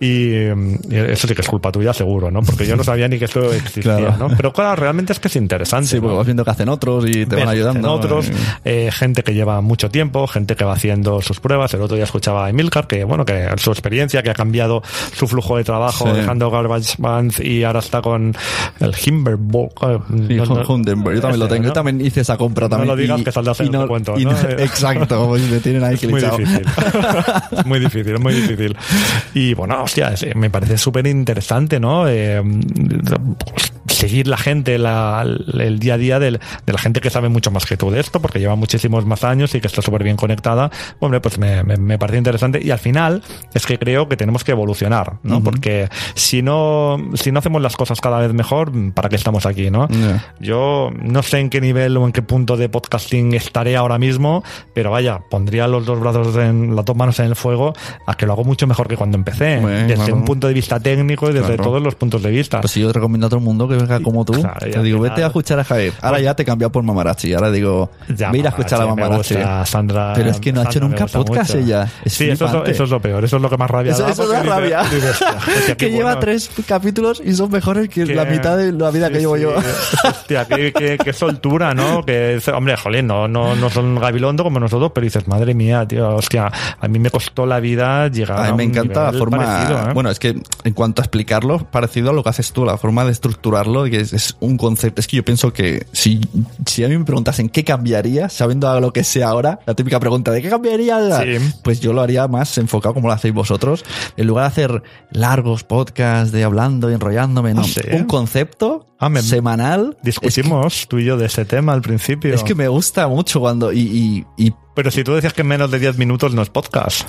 y, mm, y eso sí que es culpa tuya seguro, ¿no? Porque yo no sabía ni que esto existía, Claro. ¿no? Pero claro, realmente es que es interesante. Sí, porque ¿no? vas viendo que hacen otros y te van Ves, ayudando. Otros, Y- eh, gente que lleva mucho tiempo, gente que va haciendo sus pruebas. El otro día escuchaba a Emilcar, que bueno, que su experiencia, que ha cambiado su flujo de trabajo, Sí. dejando Garbage Band y ahora está con el Himberbock. eh, Sí, no- no- yo también lo ese, tengo. ¿no? Yo también hice esa compra No también. lo digas, que saldrás en y otro cuento, y ¿no? exacto, me tienen ahí Es muy difícil. es muy difícil, muy difícil. Y bueno, hostia, me parece súper interesante, ¿no? Eh, seguir la gente, la- el día a día del- de la gente que sabe mucho más que tú de esto, porque lleva muchísimos más años y que está súper bien conectada. Hombre, pues me, me, me parece interesante. Y al final es que creo que tenemos que evolucionar, ¿no? Porque si no, si no hacemos las cosas cada vez mejor, ¿para qué estamos aquí, no? Ya. Yo no sé en qué nivel o en qué punto de podcasting estaré ahora mismo, pero vaya, pondría los dos brazos en las dos manos en el fuego a que lo hago mucho mejor que cuando empecé, Bueno, desde claro. un punto de vista técnico y desde Claro. todos los puntos de vista. Pues si yo te recomiendo a todo el mundo que como tú, Claro, te digo, vete a escuchar a Javier. Ahora ya te he cambiado por Mamarachi. Ahora digo, ve a escuchar a Mamarachi. Sandra, Pero es que no ha hecho nunca podcast mucho. ella. Es sí, eso es, lo, flipante. eso es lo peor, eso es lo que más rabia Eso, da, eso da rabia. qué que lleva bueno. tres capítulos y son mejores que, la mitad de la vida Sí, que llevo sí. yo. Hostia, qué, soltura, ¿no? Que, es- hombre, jolín, no, no, no son gabilondo como nosotros, pero dices, madre mía, tío, hostia, a mí me costó la vida llegar a, A mí me encanta la forma. parecido, ¿eh? Bueno, es que en cuanto a explicarlo, parecido a lo que haces tú, la forma de estructurarlo, que es, es un concepto. Es que yo pienso que si, si a mí me preguntasen qué cambiaría, sabiendo a lo que sé ahora, la típica pregunta de qué cambiaría, Sí. pues yo lo haría más enfocado como lo hacéis vosotros. En lugar de hacer largos podcasts de hablando y enrollándome, no. Ah, sí. Un concepto Ah, me- semanal. Discutimos tú y yo de ese tema al principio. Es que, es que me gusta mucho cuando. Y, y, y Pero si tú decías que en menos de 10 minutos no es podcast.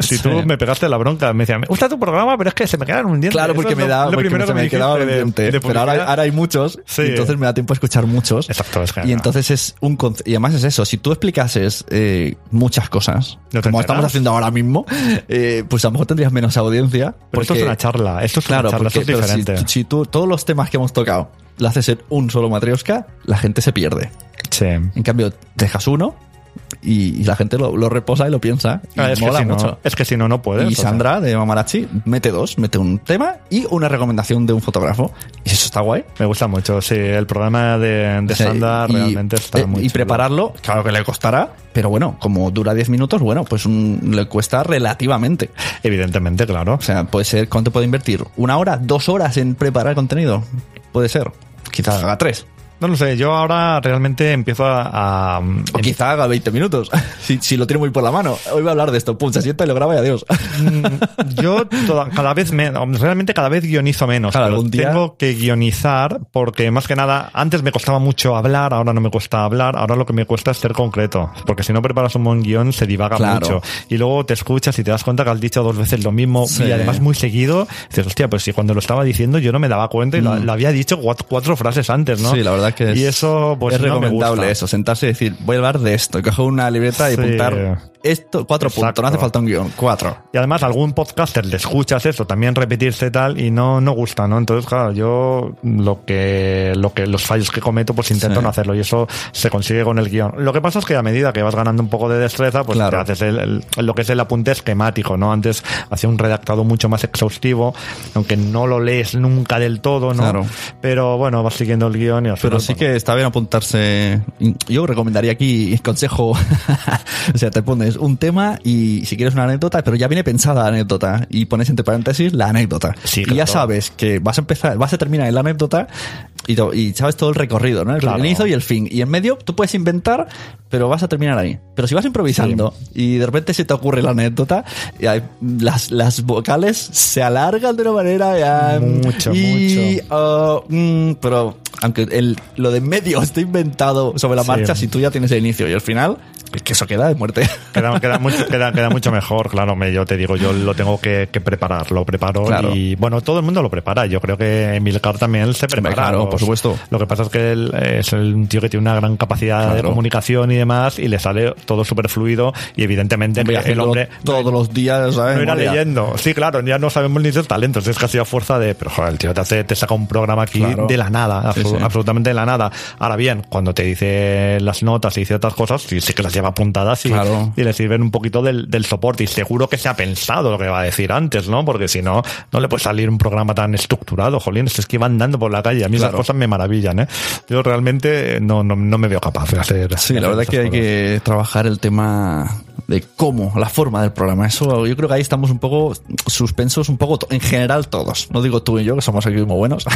Si Sí. tú me pegaste la bronca, me decía, me gusta tu programa, pero es que se me quedan un diente. Claro, porque me da, lo porque primero que me quedaba de pero ahora, hay muchos, Sí. y entonces me da tiempo a escuchar muchos. Exacto, es. Y entonces es un y además es eso, si tú explicases eh, muchas cosas, No como estamos haciendo ahora mismo, eh, pues a lo mejor tendrías menos audiencia. Pero esto es una charla, esto es Claro, una charla, porque esto es si- diferente. si, tú todos los temas que hemos tocado lo haces en un solo matrioska, la gente se pierde. Sí. En cambio, dejas uno y, y la gente lo, lo reposa y lo piensa. Y Ah, es, que si no, es que si no, no puedes. Y o sea. Sandra de Mamarachi mete dos, mete un tema y una recomendación de un fotógrafo. Y eso está guay. Me gusta mucho, sí. El programa de, Sandra y- realmente está eh, muy Y chulo. prepararlo, claro que le costará, pero bueno, como dura 10 minutos, bueno, pues un- le cuesta relativamente. Evidentemente, claro. O sea, puede ser, ¿cuánto puede invertir? ¿Una hora? ¿Dos horas en preparar contenido? Puede ser. Quizás haga tres. No lo sé, yo ahora realmente empiezo a... a- O quizá haga 20 minutos. si, si lo tiene muy por la mano. Hoy voy a hablar de esto. Pum, se sienta y lo graba y adiós. Mm, Yo toda- cada vez menos, realmente cada vez guionizo menos. Claro, algún día- Tengo que guionizar porque más que nada, antes me costaba mucho hablar, ahora no me cuesta hablar, ahora lo que me cuesta es ser concreto. Porque si no preparas un buen guion se divaga Claro. mucho. Y luego te escuchas y te das cuenta que has dicho dos veces lo mismo Sí. y además muy seguido. Dices, hostia, pues si cuando lo estaba diciendo yo no me daba cuenta y lo, lo había dicho cuatro, cuatro frases antes, ¿no? Mm. Sí, la verdad que es, Y eso, pues es no me recomendable gusta. eso, sentarse y decir, voy a hablar de esto, y coger una libreta y Sí. apuntar esto, cuatro Exacto. puntos, no hace falta un guion, cuatro. Y además algún podcaster le escuchas eso, también repetirse tal y no, no gusta, ¿no? Entonces, claro, yo lo que, lo que, los fallos que cometo, pues intento Sí. no hacerlo y eso se consigue con el guion. Lo que pasa es que a medida que vas ganando un poco de destreza, pues Claro. te haces el, el- lo que es el apunte esquemático, ¿no? Antes hacía un redactado mucho más exhaustivo, aunque no lo lees nunca del todo, ¿no? Claro. Pero bueno, vas siguiendo el guion y al Pero final, sí bueno, que está bien apuntarse. Yo recomendaría aquí consejo. o sea, te pones un tema y si quieres una anécdota, pero ya viene pensada la anécdota y pones entre paréntesis la anécdota. Sí, y ya sabes que vas a empezar, vas a terminar en la anécdota y, sabes todo el recorrido, ¿no? El Claro. inicio y el fin. Y en medio tú puedes inventar, pero vas a terminar ahí. Pero si vas improvisando y de repente se te ocurre la anécdota, y hay- las, las vocales se alargan de una manera ya, Mucho, y, mucho. uh, mm, pero aunque el, lo de medio esté inventado sobre la Sí. marcha, si tú ya tienes el inicio y el final, es que eso queda de muerte. Queda, queda mucho, queda, queda mucho mejor, claro. Yo te digo, yo lo tengo que, que preparar, lo preparo Claro. y bueno, todo el mundo lo prepara. Yo creo que Emilcar también se prepara. claro, Los- por supuesto. Lo que pasa es que él es el- un tío que tiene una gran capacidad de comunicación y demás y le sale todo súper fluido y evidentemente Hombre, el hombre todos los días, ¿sabes? no era leyendo. Sí, claro, ya no sabemos ni sus talentos. Es casi a fuerza de. Pero joder, el tío te, hace, te saca un programa aquí Claro. de la nada, sí. absolutamente de la nada. Ahora bien, cuando te dice las notas y dice otras cosas, sí, sí que las lleva apuntadas y, Claro. y le sirven un poquito del, del soporte. Y seguro que se ha pensado lo que va a decir antes, ¿no? Porque si no, no le puede salir un programa tan estructurado, jolín. Es que va andando por la calle. A mí esas Claro. cosas me maravillan, ¿eh? Yo realmente no, no, no me veo capaz de hacer. Sí, la verdad es que esas hay que trabajar el tema de cómo, la forma del programa. Eso yo creo que ahí estamos un poco suspensos, un poco en general todos. No digo tú y yo, que somos aquí muy buenos,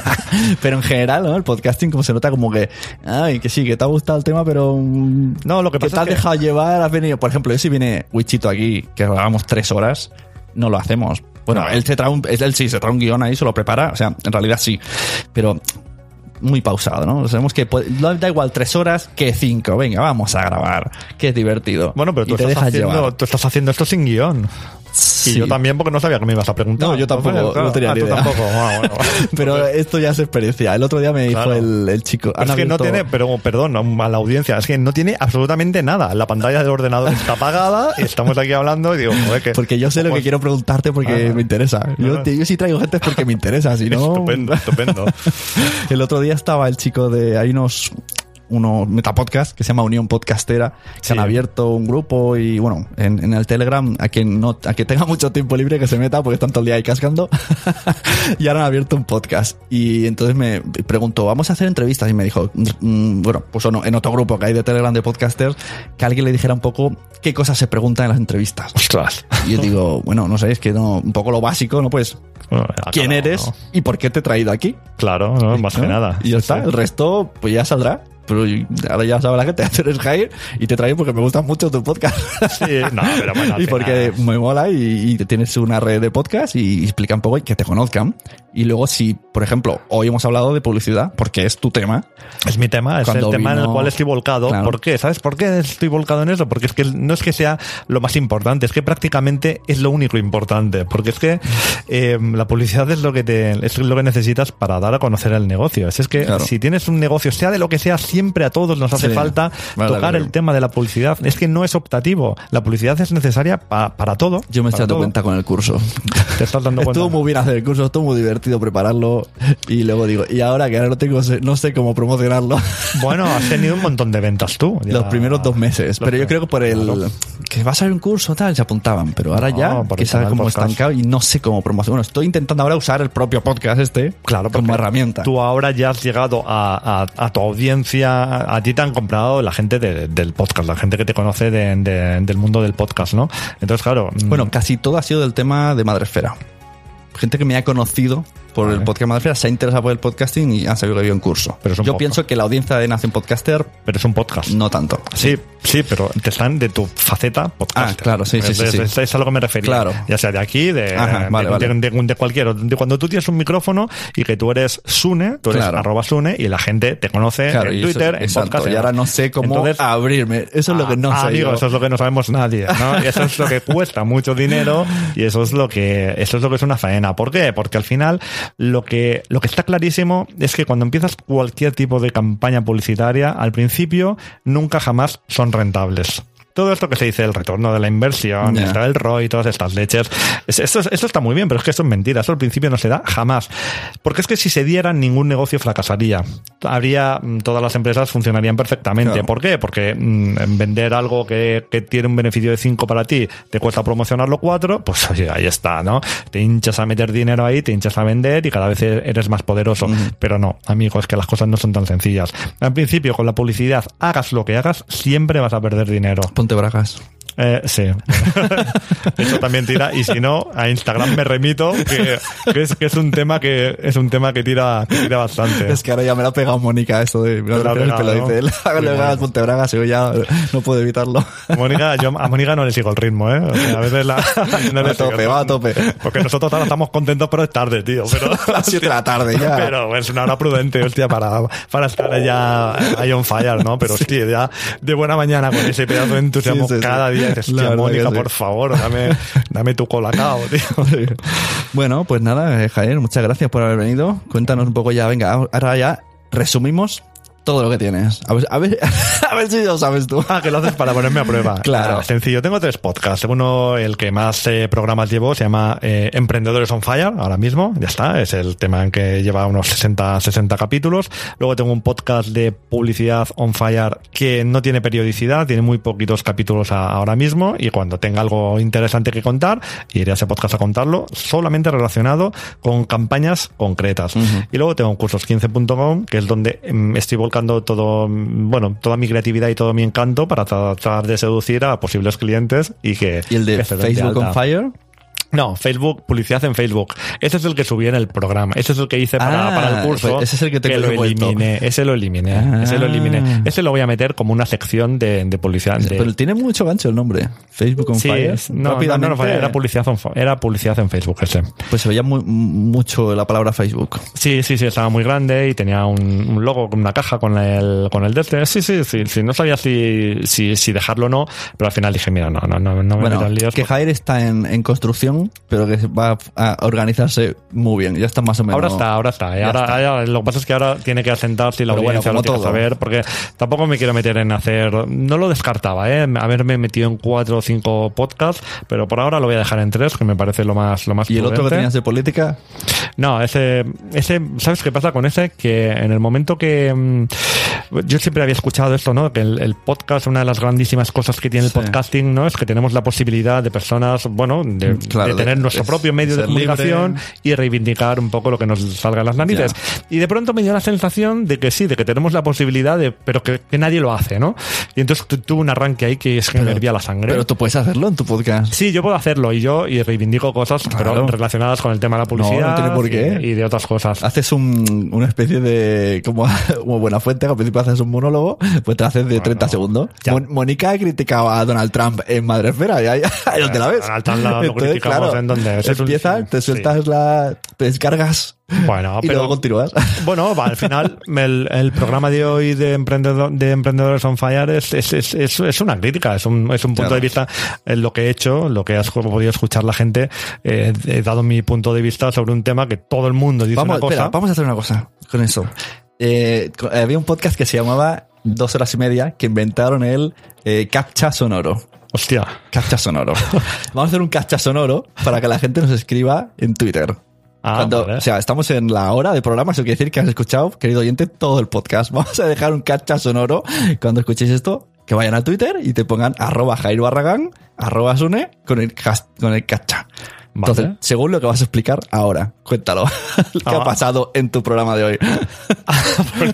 pero en general, ¿no? El podcasting como se nota como que, ay, que sí, que te ha gustado el tema, pero... mm, No, lo que pasa te has es que- dejado llevar, has venido... Por ejemplo, yo si viene Wichito aquí, que grabamos tres horas, no lo hacemos. Bueno, No. él, se trae un, él sí se trae un guion ahí, se lo prepara. O sea, en realidad sí. Pero muy pausado, ¿no? Sabemos que puede- no da igual tres horas que cinco. Venga, vamos a grabar. Que es divertido. Bueno, pero Y tú te estás, dejas haciendo, llevar. tú estás haciendo esto sin guion. Sí. Y yo también porque no sabía que me ibas a preguntar. No, yo tampoco, no tenía ah, ni tú idea. tampoco. Ah, bueno. Pero esto ya es experiencia. El otro día me dijo el, el chico. Es que no tiene, pero perdón, a la audiencia, es que no tiene absolutamente nada. La pantalla del ordenador está apagada, estamos aquí hablando y digo, joder, que. Porque yo sé lo que pues- quiero preguntarte porque Ah. me interesa. Yo, te- yo sí traigo gente porque me interesa, si no... Estupendo, estupendo. El otro día estaba el chico de... Hay unos unos metapodcast que se llama Unión Podcastera Sí. han abierto un grupo y bueno en, en el Telegram a quien no a que tenga mucho tiempo libre que se meta porque están todo el día ahí cascando y ahora han abierto un podcast y entonces me preguntó vamos a hacer entrevistas y me dijo mm, bueno pues no, en otro grupo que hay de Telegram de podcasters que alguien le dijera un poco qué cosas se preguntan en las entrevistas Ostras. y yo digo, bueno, no sé, es que no, un poco lo básico, ¿no? Pues, Bueno, ya, ¿quién eres no. y por qué te he traído aquí? Claro, no, más ¿No? que nada. Y ya Sí, está, sí. el resto, pues ya saldrá. Pero ahora ya sabe la gente, tú eres Jair y te traigo porque me gusta mucho tu podcast. Sí, no, pero bueno, y porque me mola y, y tienes una red de podcast y explica un poco y que te conozcan. Y luego si, por ejemplo, hoy hemos hablado de publicidad, porque es tu tema, Es mi tema, es el tema en el cual estoy volcado. Claro. ¿Por qué? ¿Sabes por qué estoy volcado en eso? Porque es que no es que sea lo más importante, es que prácticamente es lo único importante. Porque es que eh, la publicidad es lo que te, es lo que necesitas para dar a conocer el negocio. Es, es que Claro. si tienes un negocio, sea de lo que sea, siempre a todos nos hace Sí. falta Vale, tocar el tema de la publicidad. Es que no es optativo. La publicidad es necesaria pa- para todo. yo me estoy dando cuenta con el curso. Te estás dando cuenta. Estuvo muy bien hacer el curso, estuvo muy divertido prepararlo y luego digo, y ahora que ahora no tengo, no sé cómo promocionarlo. Bueno, has tenido un montón de ventas tú. ya. Los primeros dos meses. Los Pero yo primeros- creo que por el. Claro. Que va a salir un curso tal, se apuntaban. Pero ahora ya, No, por que el tema está como podcast. estancado y no sé cómo promocionar. Bueno, estoy intentando ahora usar el propio podcast este Claro, como herramienta. Tú ahora ya has llegado a, a- a tu audiencia, a ti te han comprado la gente de- del podcast, la gente que te conoce de- de- del mundo del podcast, ¿no? Entonces, claro. mm, Bueno, casi todo ha sido del tema de Madresfera. Gente que me ha conocido por Vale. el podcast Madresfera se ha interesado por el podcasting y han sabido que había un curso. Pero yo pienso que la audiencia de Nación Podcaster pero es un podcast. no tanto. Sí, sí, pero te están de tu faceta podcast. Ah, claro, sí, sí, sí, Es, sí. es- es a lo que me refería. Claro. Ya sea de aquí, de, Ajá, vale, de, vale. de- de- de cualquier. Cuando tú tienes un micrófono y que tú eres Sune, tú eres Claro. arroba Sune y la gente te conoce Claro, en Twitter, en exacto, podcast. y ahora no sé cómo Entonces, abrirme. Eso es lo que no Ah, sé. amigo, yo. eso es lo que no sabemos nadie, eso es lo que cuesta mucho dinero y eso es lo que eso es lo que es una faena. ¿Por qué? Porque al final lo que lo que está clarísimo es que cuando empiezas cualquier tipo de campaña publicitaria, al principio nunca jamás son rentables. Todo esto que se dice, el retorno de la inversión, está el ROI, todas estas leches, es- eso, es- eso está muy bien, pero es que eso es mentira, eso al principio no se da jamás. Porque es que si se diera, ningún negocio fracasaría. Habría, mm, todas las empresas funcionarían perfectamente. Claro. ¿Por qué? Porque mm, vender algo que, que tiene un beneficio de 5 para ti, te cuesta promocionarlo 4, pues oye, ahí está, ¿no? Te hinchas a meter dinero ahí, te hinchas a vender y cada vez eres más poderoso. Pero no, amigo, es que las cosas no son tan sencillas. Al principio, con la publicidad, hagas lo que hagas, siempre vas a perder dinero. Ponte bragas. Eh, sí. Eso también tira. Y si no, a Instagram me remito, que, que es, que es un tema que es un tema que tira, que tira bastante. Es que ahora ya me lo ha pegado Mónica eso de me ha el pelo, dice él. Yo ya no puedo evitarlo. Mónica, yo a Mónica no le sigo el ritmo, ¿eh? O sea, a veces la, no Va le a tope, va a tope. Porque nosotros ahora estamos contentos, pero es tarde, tío. Pero, A las 7 de la tarde ya. Pero es una hora prudente, hostia, para, para estar ya ahí on fire, ¿no? Pero hostia, ya de buena mañana con ese pedazo de entusiasmo Sí, sí, sí. cada día. Hostia, Mónica, por favor, dame, dame tu colacao, tío. Bueno, pues nada, eh, Javier, muchas gracias por haber venido. Cuéntanos un poco ya, venga, ahora ya resumimos todo lo que tienes. A ver, a ver, a ver si lo sabes tú. Ah, que lo haces para ponerme a prueba. Claro. Ah, sencillo. Tengo tres podcasts. Uno, el que más eh, programas llevo, se llama eh, Emprendedores on Fire, ahora mismo. Ya está. Es el tema en que lleva unos 60, 60 capítulos. Luego tengo un podcast de publicidad on fire que no tiene periodicidad, tiene muy poquitos capítulos a- ahora mismo. Y cuando tenga algo interesante que contar, iré a ese podcast a contarlo, solamente relacionado con campañas concretas. Y luego tengo cursos15.com, que es donde mm, estoy volcando todo, bueno, toda mi creatividad y todo mi encanto para tratar de seducir a posibles clientes y que ¿Y el de Facebook on. Fire? No, Facebook, publicidad en Facebook. Ese es el que subí en el programa. Ese es el que hice para, Ah, para el curso. pues ese es el que tengo lo revuelto. eliminé. Ese lo eliminé. Ah. Ese lo eliminé. Ese lo voy a meter como una sección de, de publicidad. de- Pero tiene mucho gancho el nombre. Facebook on sí, Fire. no, no, no, no, era publicidad, en, era publicidad en Facebook ese. Pues se veía muy- mucho la palabra Facebook. Sí, sí, sí, estaba muy grande y tenía un, un logo con una caja con el, con el de este. Sí, sí, sí, sí, no sabía si, si, si dejarlo o no, pero al final dije, mira, no, no, no, no me Bueno, líos. que Jair está en, en construcción, pero que va a organizarse muy bien. Ya está más o menos. Ahora está, ahora está. ¿eh? Ahora, está. ahora- lo que pasa es que ahora tiene que asentarse y la Pero bueno, audiencia como lo todo. saber, porque tampoco me quiero meter en hacer. No lo descartaba, ¿eh? Haberme metido en cuatro o cinco podcasts, pero por ahora lo voy a dejar en tres, que me parece lo más, lo más ¿Y el otro que tenías de política? No, ese, ese, ¿sabes qué pasa con ese? Que en el momento que mm, yo siempre había escuchado esto, ¿no? Que el, el podcast, una de las grandísimas cosas que tiene el Sí. podcasting, ¿no? Es que tenemos la posibilidad de personas, bueno, de, Mm, claro, de tener de- nuestro propio medio de ser libre. comunicación y reivindicar un poco lo que nos salga en las narices. Y de pronto me dio la sensación de que sí, de que tenemos la posibilidad de, pero que, que nadie lo hace, ¿no? Y entonces tu- tuve un arranque ahí que es que me hervía la sangre. Pero tú puedes hacerlo en tu podcast. Sí, yo puedo hacerlo y yo y reivindico cosas, pero Claro. relacionadas con el tema de la publicidad no tiene por qué. y, y de otras cosas. Haces un, una especie de. Como, como buena fuente, que al principio haces un monólogo, pues te haces de 30 segundos. ya. Mon- Mónica criticaba a Donald Trump en Madresfera, y ahí, ahí donde la ves. Donald Trump lo- lo en donde- es empieza, te sí. sueltas la. te descargas Bueno, y pero luego continúas. bueno, va, al final el, el programa de hoy de, emprendedor, de Emprendedores on Fire es, es, es, es- una crítica, es un, es un punto Claro. de vista en lo que he hecho, lo que has podido escuchar la gente. eh, he dado mi punto de vista sobre un tema que todo el mundo dice Vamos, una cosa. espera, vamos a hacer una cosa con eso. Eh, había un podcast que se llamaba Dos horas y media que inventaron el eh, captcha sonoro. Hostia. Captcha sonoro. Vamos a hacer un captcha sonoro para que la gente nos escriba en Twitter. Ah, Cuando, vale. O sea, estamos en la hora de programa, eso quiere decir que has escuchado, querido oyente, todo el podcast. Vamos a dejar un captcha sonoro cuando escuchéis esto, que vayan a Twitter y te pongan arroba Jair Barragán, arroba Sune, con el, con el Vale. Entonces, según lo que vas a explicar ahora, cuéntalo. ¿Qué Ah. ha pasado en tu programa de hoy? Bueno,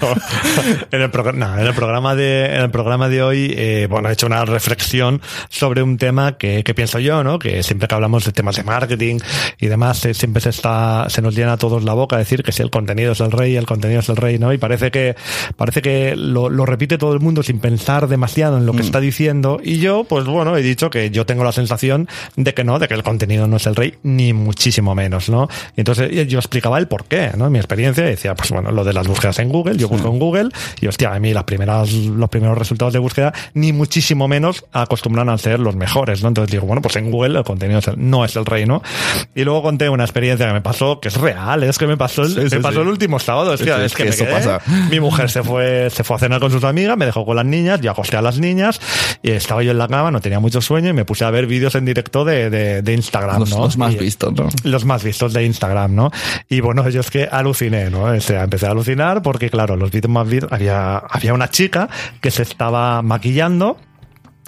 en el, progr- no, en el programa de en el programa de hoy eh, bueno he hecho una reflexión sobre un tema que, que pienso yo no que siempre que hablamos de temas de marketing y demás eh, siempre se está se nos llena a todos la boca decir que si el contenido es el rey el contenido es el rey no y parece que parece que lo, lo repite todo el mundo sin pensar demasiado en lo que está diciendo y yo pues bueno he dicho que yo tengo la sensación de que no de que el contenido no es el rey ni muchísimo menos no y entonces yo explicaba el por qué no mi experiencia decía pues bueno lo de las búsquedas en Google yo busco en Google y hostia a mí las primeras los primeros resultados de búsqueda ni muchísimo menos acostumbran a ser los mejores no entonces digo bueno pues en Google el contenido no es el rey no y luego conté una experiencia que me pasó que es real es que me pasó el, Sí, me sí, pasó el último sábado hostia, es, es que, que me eso quedé- pasa. mi mujer se fue se fue a cenar con sus amigas me dejó con las niñas yo acosté a las niñas y estaba yo en la cama no tenía mucho sueño y me puse a ver vídeos en directo de, de, de Instagram Los, ¿no? los más Y- vistos, ¿no? los más vistos de Instagram, ¿no? Y bueno, yo es que aluciné, ¿no? O sea, empecé a alucinar porque, claro, los vídeos más vistos, había, había una chica que se estaba maquillando.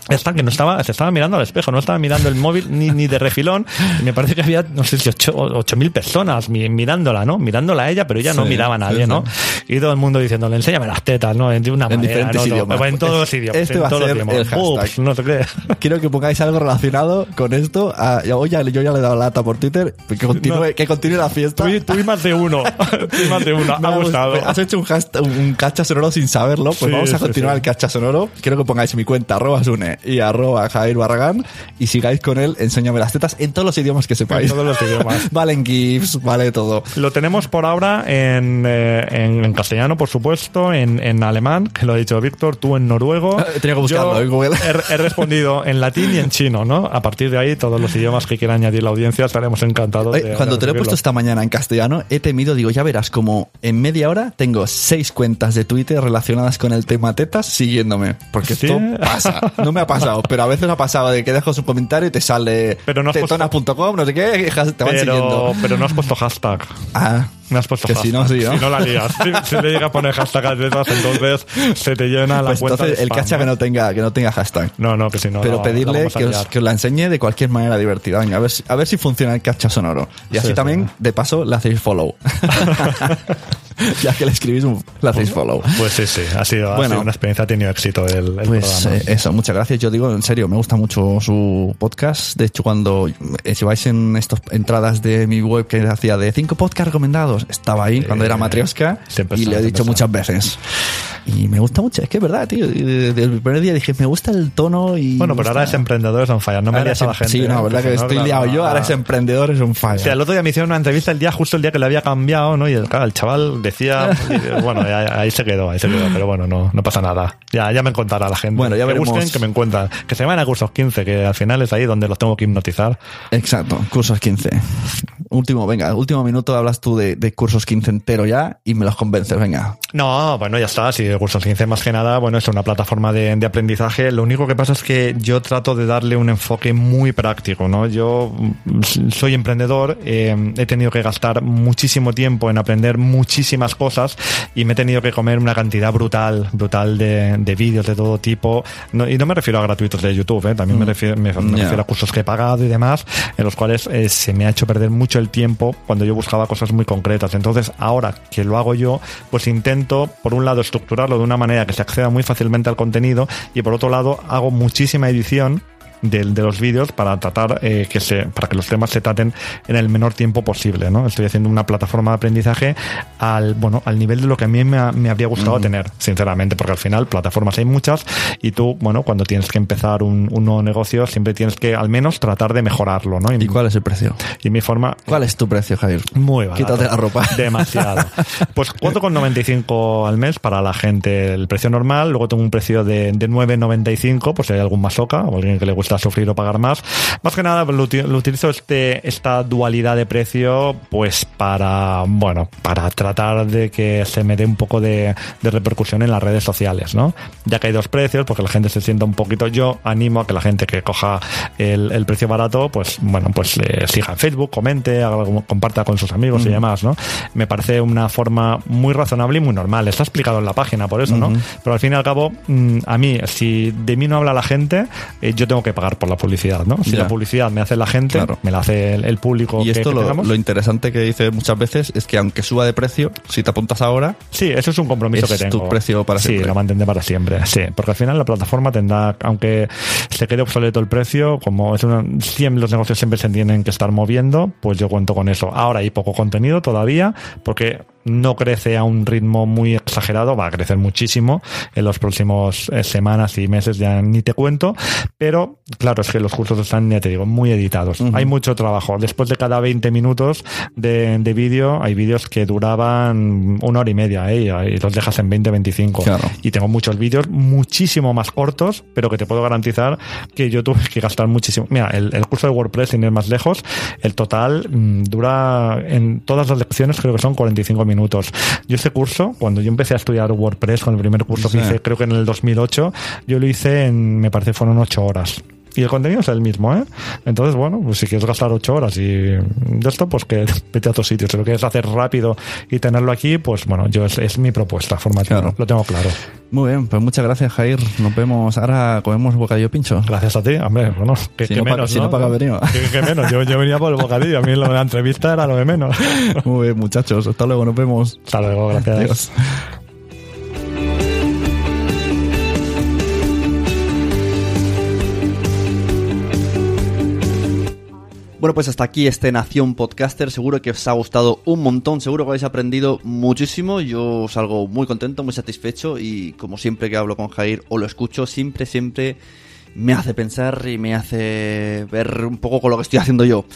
Esta que no estaba, se estaba mirando al espejo, no estaba mirando el móvil ni, ni de refilón. Me parece que había, no sé si ocho, ocho mil personas mi- mirándola, ¿no? Mirándola a ella, pero ella no Sí, miraba a nadie, sí, ¿no? Y todo el mundo diciéndole, enséñame las tetas, ¿no? De una En manera, diferentes ¿no? No, idiomas. En todos los idiomas. Este en va a ser el hashtag. Boobs, no sé qué. Quiero que pongáis algo relacionado con esto. Ah, ya- oye, yo ya le he dado lata por Twitter. Que continúe, No. que continúe la fiesta. Tú, tú y más de uno. Tú y más de uno. Me Ha gustado. Has hecho un, hashtag, un cacha sonoro sin saberlo. Pues Sí, vamos a continuar el cacha sonoro. Quiero que pongáis mi cuenta, arroba Sune y arroba Jair Barragán. Y sigáis con él, enséñame las tetas en todos los idiomas que sepáis. En todos los idiomas. valen GIFs, vale todo. Lo tenemos por ahora en, eh, en, en castellano, por supuesto, en, en alemán, que lo ha dicho Víctor, tú en noruego. Eh, tenía que buscarlo Yo en Google. He, he respondido en latín y en chino, ¿no? A partir de ahí, todos los idiomas que quiera añadir la audiencia estaremos encantados. Oye, de- cuando de te lo he puesto esta mañana en castellano, he temido, digo, ya verás, como en media hora tengo seis cuentas de Twitter relacionadas con el tema tetas siguiéndome. Porque ¿Sí? esto pasa. No me ha pasado, pero a veces ha pasado de que dejas un comentario y te sale Pero no tetonas.com, no sé qué, y te van pero, siguiendo. pero no has puesto hashtag. Ah, No has puesto Que hashtag. si no, sí, ¿no? Si no la lías. Si, si le llega a poner hashtag a letras, entonces se te llena la pues cuenta. entonces de el cacha que no tenga, que no tenga hashtag. No, no, que si no. Pero pedirle que os, liar. que os la enseñe de cualquier manera divertida. Venga, a ver, si- a ver si funciona el cacha sonoro. Y así Sí, sí. también, de paso, le hacéis follow. ya que le escribís, le hacéis follow. Pues sí, sí, ha sido, ha Bueno. sido una experiencia, ha tenido éxito el, el Pues programa. eh, eso, muchas gracias. Yo digo, en serio, me gusta mucho su podcast. De hecho, cuando eh, si vais en estas entradas de mi web que hacía de cinco podcasts recomendados, estaba ahí cuando era Matrioska siempre y le he dicho muchas veces. Y me gusta mucho, es que es verdad, tío. Desde el primer día dije, me gusta el tono y. Bueno, pero ahora es gusta- emprendedores on fire, no me lías a la gente. Sí, ¿eh? no, verdad que estoy liado yo, ah. ahora es emprendedor, es un falla. O sea, el otro día me hicieron una entrevista el día, justo el día que le había cambiado, ¿no? Y el, claro, el chaval decía, y, bueno, ahí, ahí se quedó, ahí se quedó, pero bueno, no, no pasa nada. Ya, ya me encontrará la gente. Bueno, ya que veremos. busquen, que me encuentran. Que se vayan a cursos 15, que al final es ahí donde los tengo que hipnotizar. Exacto, cursos 15. Último, venga, último minuto hablas tú de, de cursos 15 entero ya y me los convences, venga. No, bueno, ya está. Si Cursos 15 más que nada, bueno, es una plataforma de, de aprendizaje. Lo único que pasa es que yo trato de darle un enfoque muy práctico, ¿no? Yo mm, soy emprendedor, eh, he tenido que gastar muchísimo tiempo en aprender muchísimas cosas y me he tenido que comer una cantidad brutal, brutal de, de vídeos de todo tipo. No- y no me refiero a gratuitos de YouTube, ¿eh? también me, refiero, me- me Ya. refiero a cursos que he pagado y demás, en los cuales eh, se me ha hecho perder mucho el tiempo cuando yo buscaba cosas muy concretas. Entonces, ahora que lo hago yo, pues intento, por un lado, estructurarlo de una manera que se acceda muy fácilmente al contenido y por otro lado, hago muchísima edición de, de los vídeos para tratar eh, que se para que los temas se traten en el menor tiempo posible no estoy haciendo una plataforma de aprendizaje al bueno al nivel de lo que a mí me, ha- me habría gustado tener sinceramente porque al final plataformas hay muchas y tú bueno cuando tienes que empezar un, un nuevo negocio siempre tienes que al menos tratar de mejorarlo no ¿Y cuál es el precio? y mi forma ¿Cuál es tu precio, Javier? muy barato. Quítate la ropa. Demasiado. Pues 4,95 al mes para la gente el precio normal. Luego tengo un precio de, de 9,95 pues si hay algún masoca o alguien que le gusta sufrir o pagar más. Más que nada lo, uti- lo utilizo este, esta dualidad de precio pues para, bueno, para tratar de que se me dé un poco de, de repercusión en las redes sociales, ¿no? Ya que hay dos precios, porque la gente se sienta un poquito. Yo animo a que la gente que coja el, el precio barato, pues bueno, pues le siga en Facebook, comente, haga algo- comparta con sus amigos y demás, ¿no? Me parece una forma muy razonable y muy normal. Está explicado en la página, por eso, ¿no? Pero al fin y al cabo, mm, a mí, si de mí no habla la gente, eh, yo tengo que pagar por la publicidad, ¿no? Si Ya. la publicidad me hace la gente, Claro. me la hace el, el público Y esto que lo, interesante que dice muchas veces es que aunque suba de precio, si te apuntas ahora, Sí, eso es un compromiso Es que tengo. tu precio para sí, siempre. lo mantendré para siempre. Sí, porque al final la plataforma tendrá, aunque se quede obsoleto el precio, como es una, siempre los negocios siempre se tienen que estar moviendo, pues yo cuento con eso. Ahora hay poco contenido todavía, porque no crece a un ritmo muy exagerado, va a crecer muchísimo en los próximos eh, semanas y meses, ya ni te cuento, pero claro, es que los cursos están, ya te digo, muy editados. Hay mucho trabajo. Después de cada 20 minutos de, de vídeo, hay vídeos que duraban una hora y media, ¿eh? y, los dejas en 20, 25. Claro. Y tengo muchos vídeos muchísimo más cortos, pero que te puedo garantizar que yo tuve que gastar muchísimo. Mira, el, el curso de WordPress, sin ir más lejos, el total mm, dura en todas las lecciones, creo que son 45 minutos. Yo este curso, cuando yo empecé a estudiar WordPress, con el primer curso Sí. que hice, creo que en el 2008, yo lo hice en, me parece, fueron 8 horas. Y el contenido es el mismo, ¿eh? Entonces, bueno, pues si quieres gastar ocho horas y de esto, pues que vete a otro sitio. Si lo quieres hacer rápido y tenerlo aquí, pues bueno, yo es, es mi propuesta formativa. Claro. Lo tengo claro. Muy bien, pues muchas gracias, Jair. Nos vemos. Ahora comemos bocadillo pincho. Gracias a ti, hombre. Bueno, que, Si que no, para- menos. si no, qué has venido. Que, menos. Yo, yo venía por el bocadillo. A mí lo de la entrevista era lo de menos. Muy bien, muchachos. Hasta luego, nos vemos. Hasta luego, gracias. Adiós. Bueno, pues hasta aquí este Nación Podcaster. Seguro que os ha gustado un montón. Seguro que habéis aprendido muchísimo. Yo salgo muy contento, muy satisfecho. Y como siempre que hablo con Jair o lo escucho, siempre, siempre me hace pensar y me hace ver un poco con lo que estoy haciendo yo.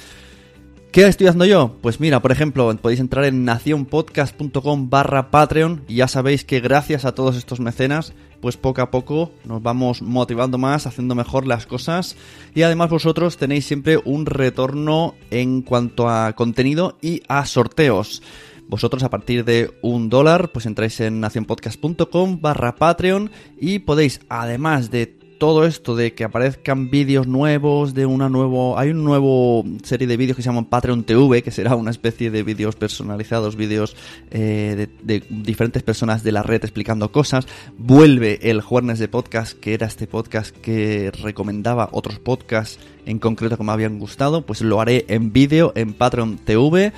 ¿Qué estoy haciendo yo? Pues mira, por ejemplo, podéis entrar en nacionpodcast.com barra Patreon y ya sabéis que gracias a todos estos mecenas, pues poco a poco nos vamos motivando más, haciendo mejor las cosas y además vosotros tenéis siempre un retorno en cuanto a contenido y a sorteos. Vosotros a partir de un dólar, pues entráis en nacionpodcast.com barra Patreon y podéis, además de todo esto de que aparezcan vídeos nuevos, de una nuevo... Hay un nuevo serie de vídeos que se llaman Patreon TV, que será una especie de vídeos personalizados, vídeos eh, de, diferentes personas de la red explicando cosas. Vuelve el Jueves de Podcast, que era este podcast que recomendaba otros podcasts en concreto que me habían gustado, pues lo haré en vídeo en Patreon TV.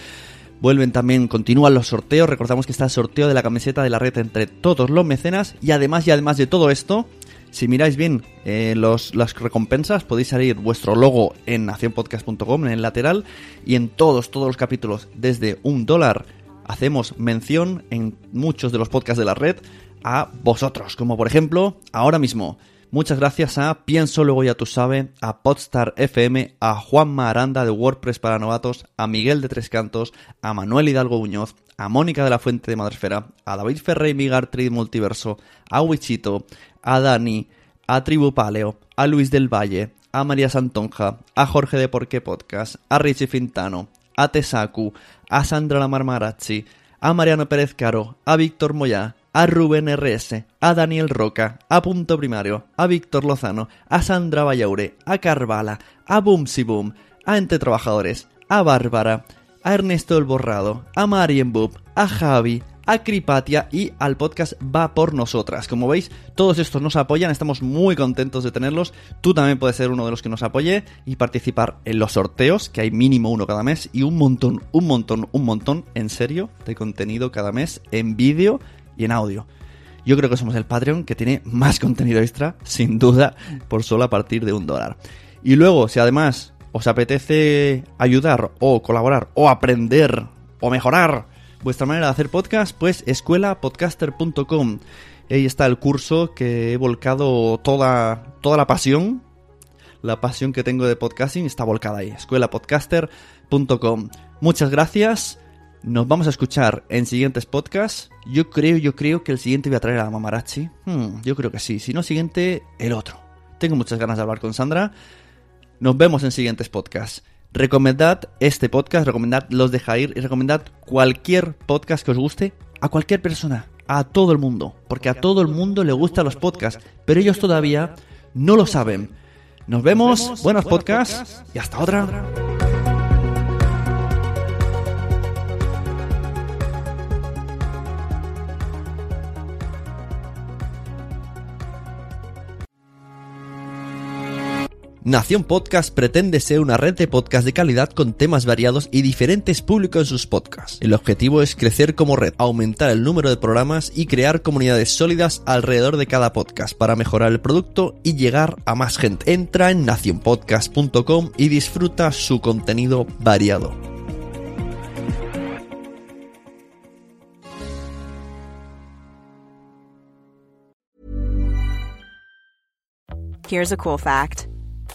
Vuelven también, continúan los sorteos. Recordamos que está el sorteo de la camiseta de la red entre todos los mecenas. Y además, y además de todo esto, si miráis bien eh, los, las recompensas, podéis salir vuestro logo en nacionpodcast.com, en el lateral, y en todos, todos los capítulos, desde un dólar, hacemos mención en muchos de los podcasts de la red a vosotros, como por ejemplo, ahora mismo. Muchas gracias a Pienso Luego Ya Tú Sabe, a Podstar FM, a Juanma Aranda de WordPress para Novatos, a Miguel de Tres Cantos, a Manuel Hidalgo Muñoz, a Mónica de la Fuente de Madresfera, a David Ferrey Migar Trade Multiverso, a Wichito, a Dani, a Tribu Paleo, a Luis del Valle, a María Santonja, a Jorge de Porqué Podcast, a Richie Fintano, a Tesaku, a Sandra La Marmarazzi, a Mariano Pérez Caro, a Víctor Moyá, a Rubén RS, a Daniel Roca, a Punto Primario, a Víctor Lozano, a Sandra Vallaure, a Carvala, a Boomsy Boom, a Ente Trabajadores, a Bárbara, a Ernesto El Borrado, a Marien Boop, a Javi, a Cripatia y al podcast Va por Nosotras. Como veis, todos estos nos apoyan, estamos muy contentos de tenerlos. Tú también puedes ser uno de los que nos apoye y participar en los sorteos, que hay mínimo uno cada mes, y un montón, un montón, un montón, en serio, de contenido cada mes en vídeo y en audio. Yo creo que somos el Patreon que tiene más contenido extra, sin duda, por solo a partir de un dólar. Y luego, si además os apetece ayudar o colaborar o aprender o mejorar vuestra manera de hacer podcast, pues escuelapodcaster.com. Ahí está el curso que he volcado toda, toda la pasión. La pasión que tengo de podcasting está volcada ahí. escuelapodcaster.com. Muchas gracias. Nos vamos a escuchar en siguientes podcasts. Yo creo, yo creo que el siguiente voy a traer a Mamarachi. Hmm, yo creo que sí. Si no, siguiente, el otro. Tengo muchas ganas de hablar con Sandra. Nos vemos en siguientes podcasts. Recomendad este podcast, recomendad los de Jair y recomendad cualquier podcast que os guste a cualquier persona, a todo el mundo, porque a todo el mundo le gustan los podcasts, pero ellos todavía no lo saben. Nos vemos, buenos podcasts y hasta otra. Nación Podcast pretende ser una red de podcast de calidad con temas variados y diferentes públicos en sus podcasts. El objetivo es crecer como red, aumentar el número de programas y crear comunidades sólidas alrededor de cada podcast para mejorar el producto y llegar a más gente. Entra en nacionpodcast.com y disfruta su contenido variado. Here's a cool fact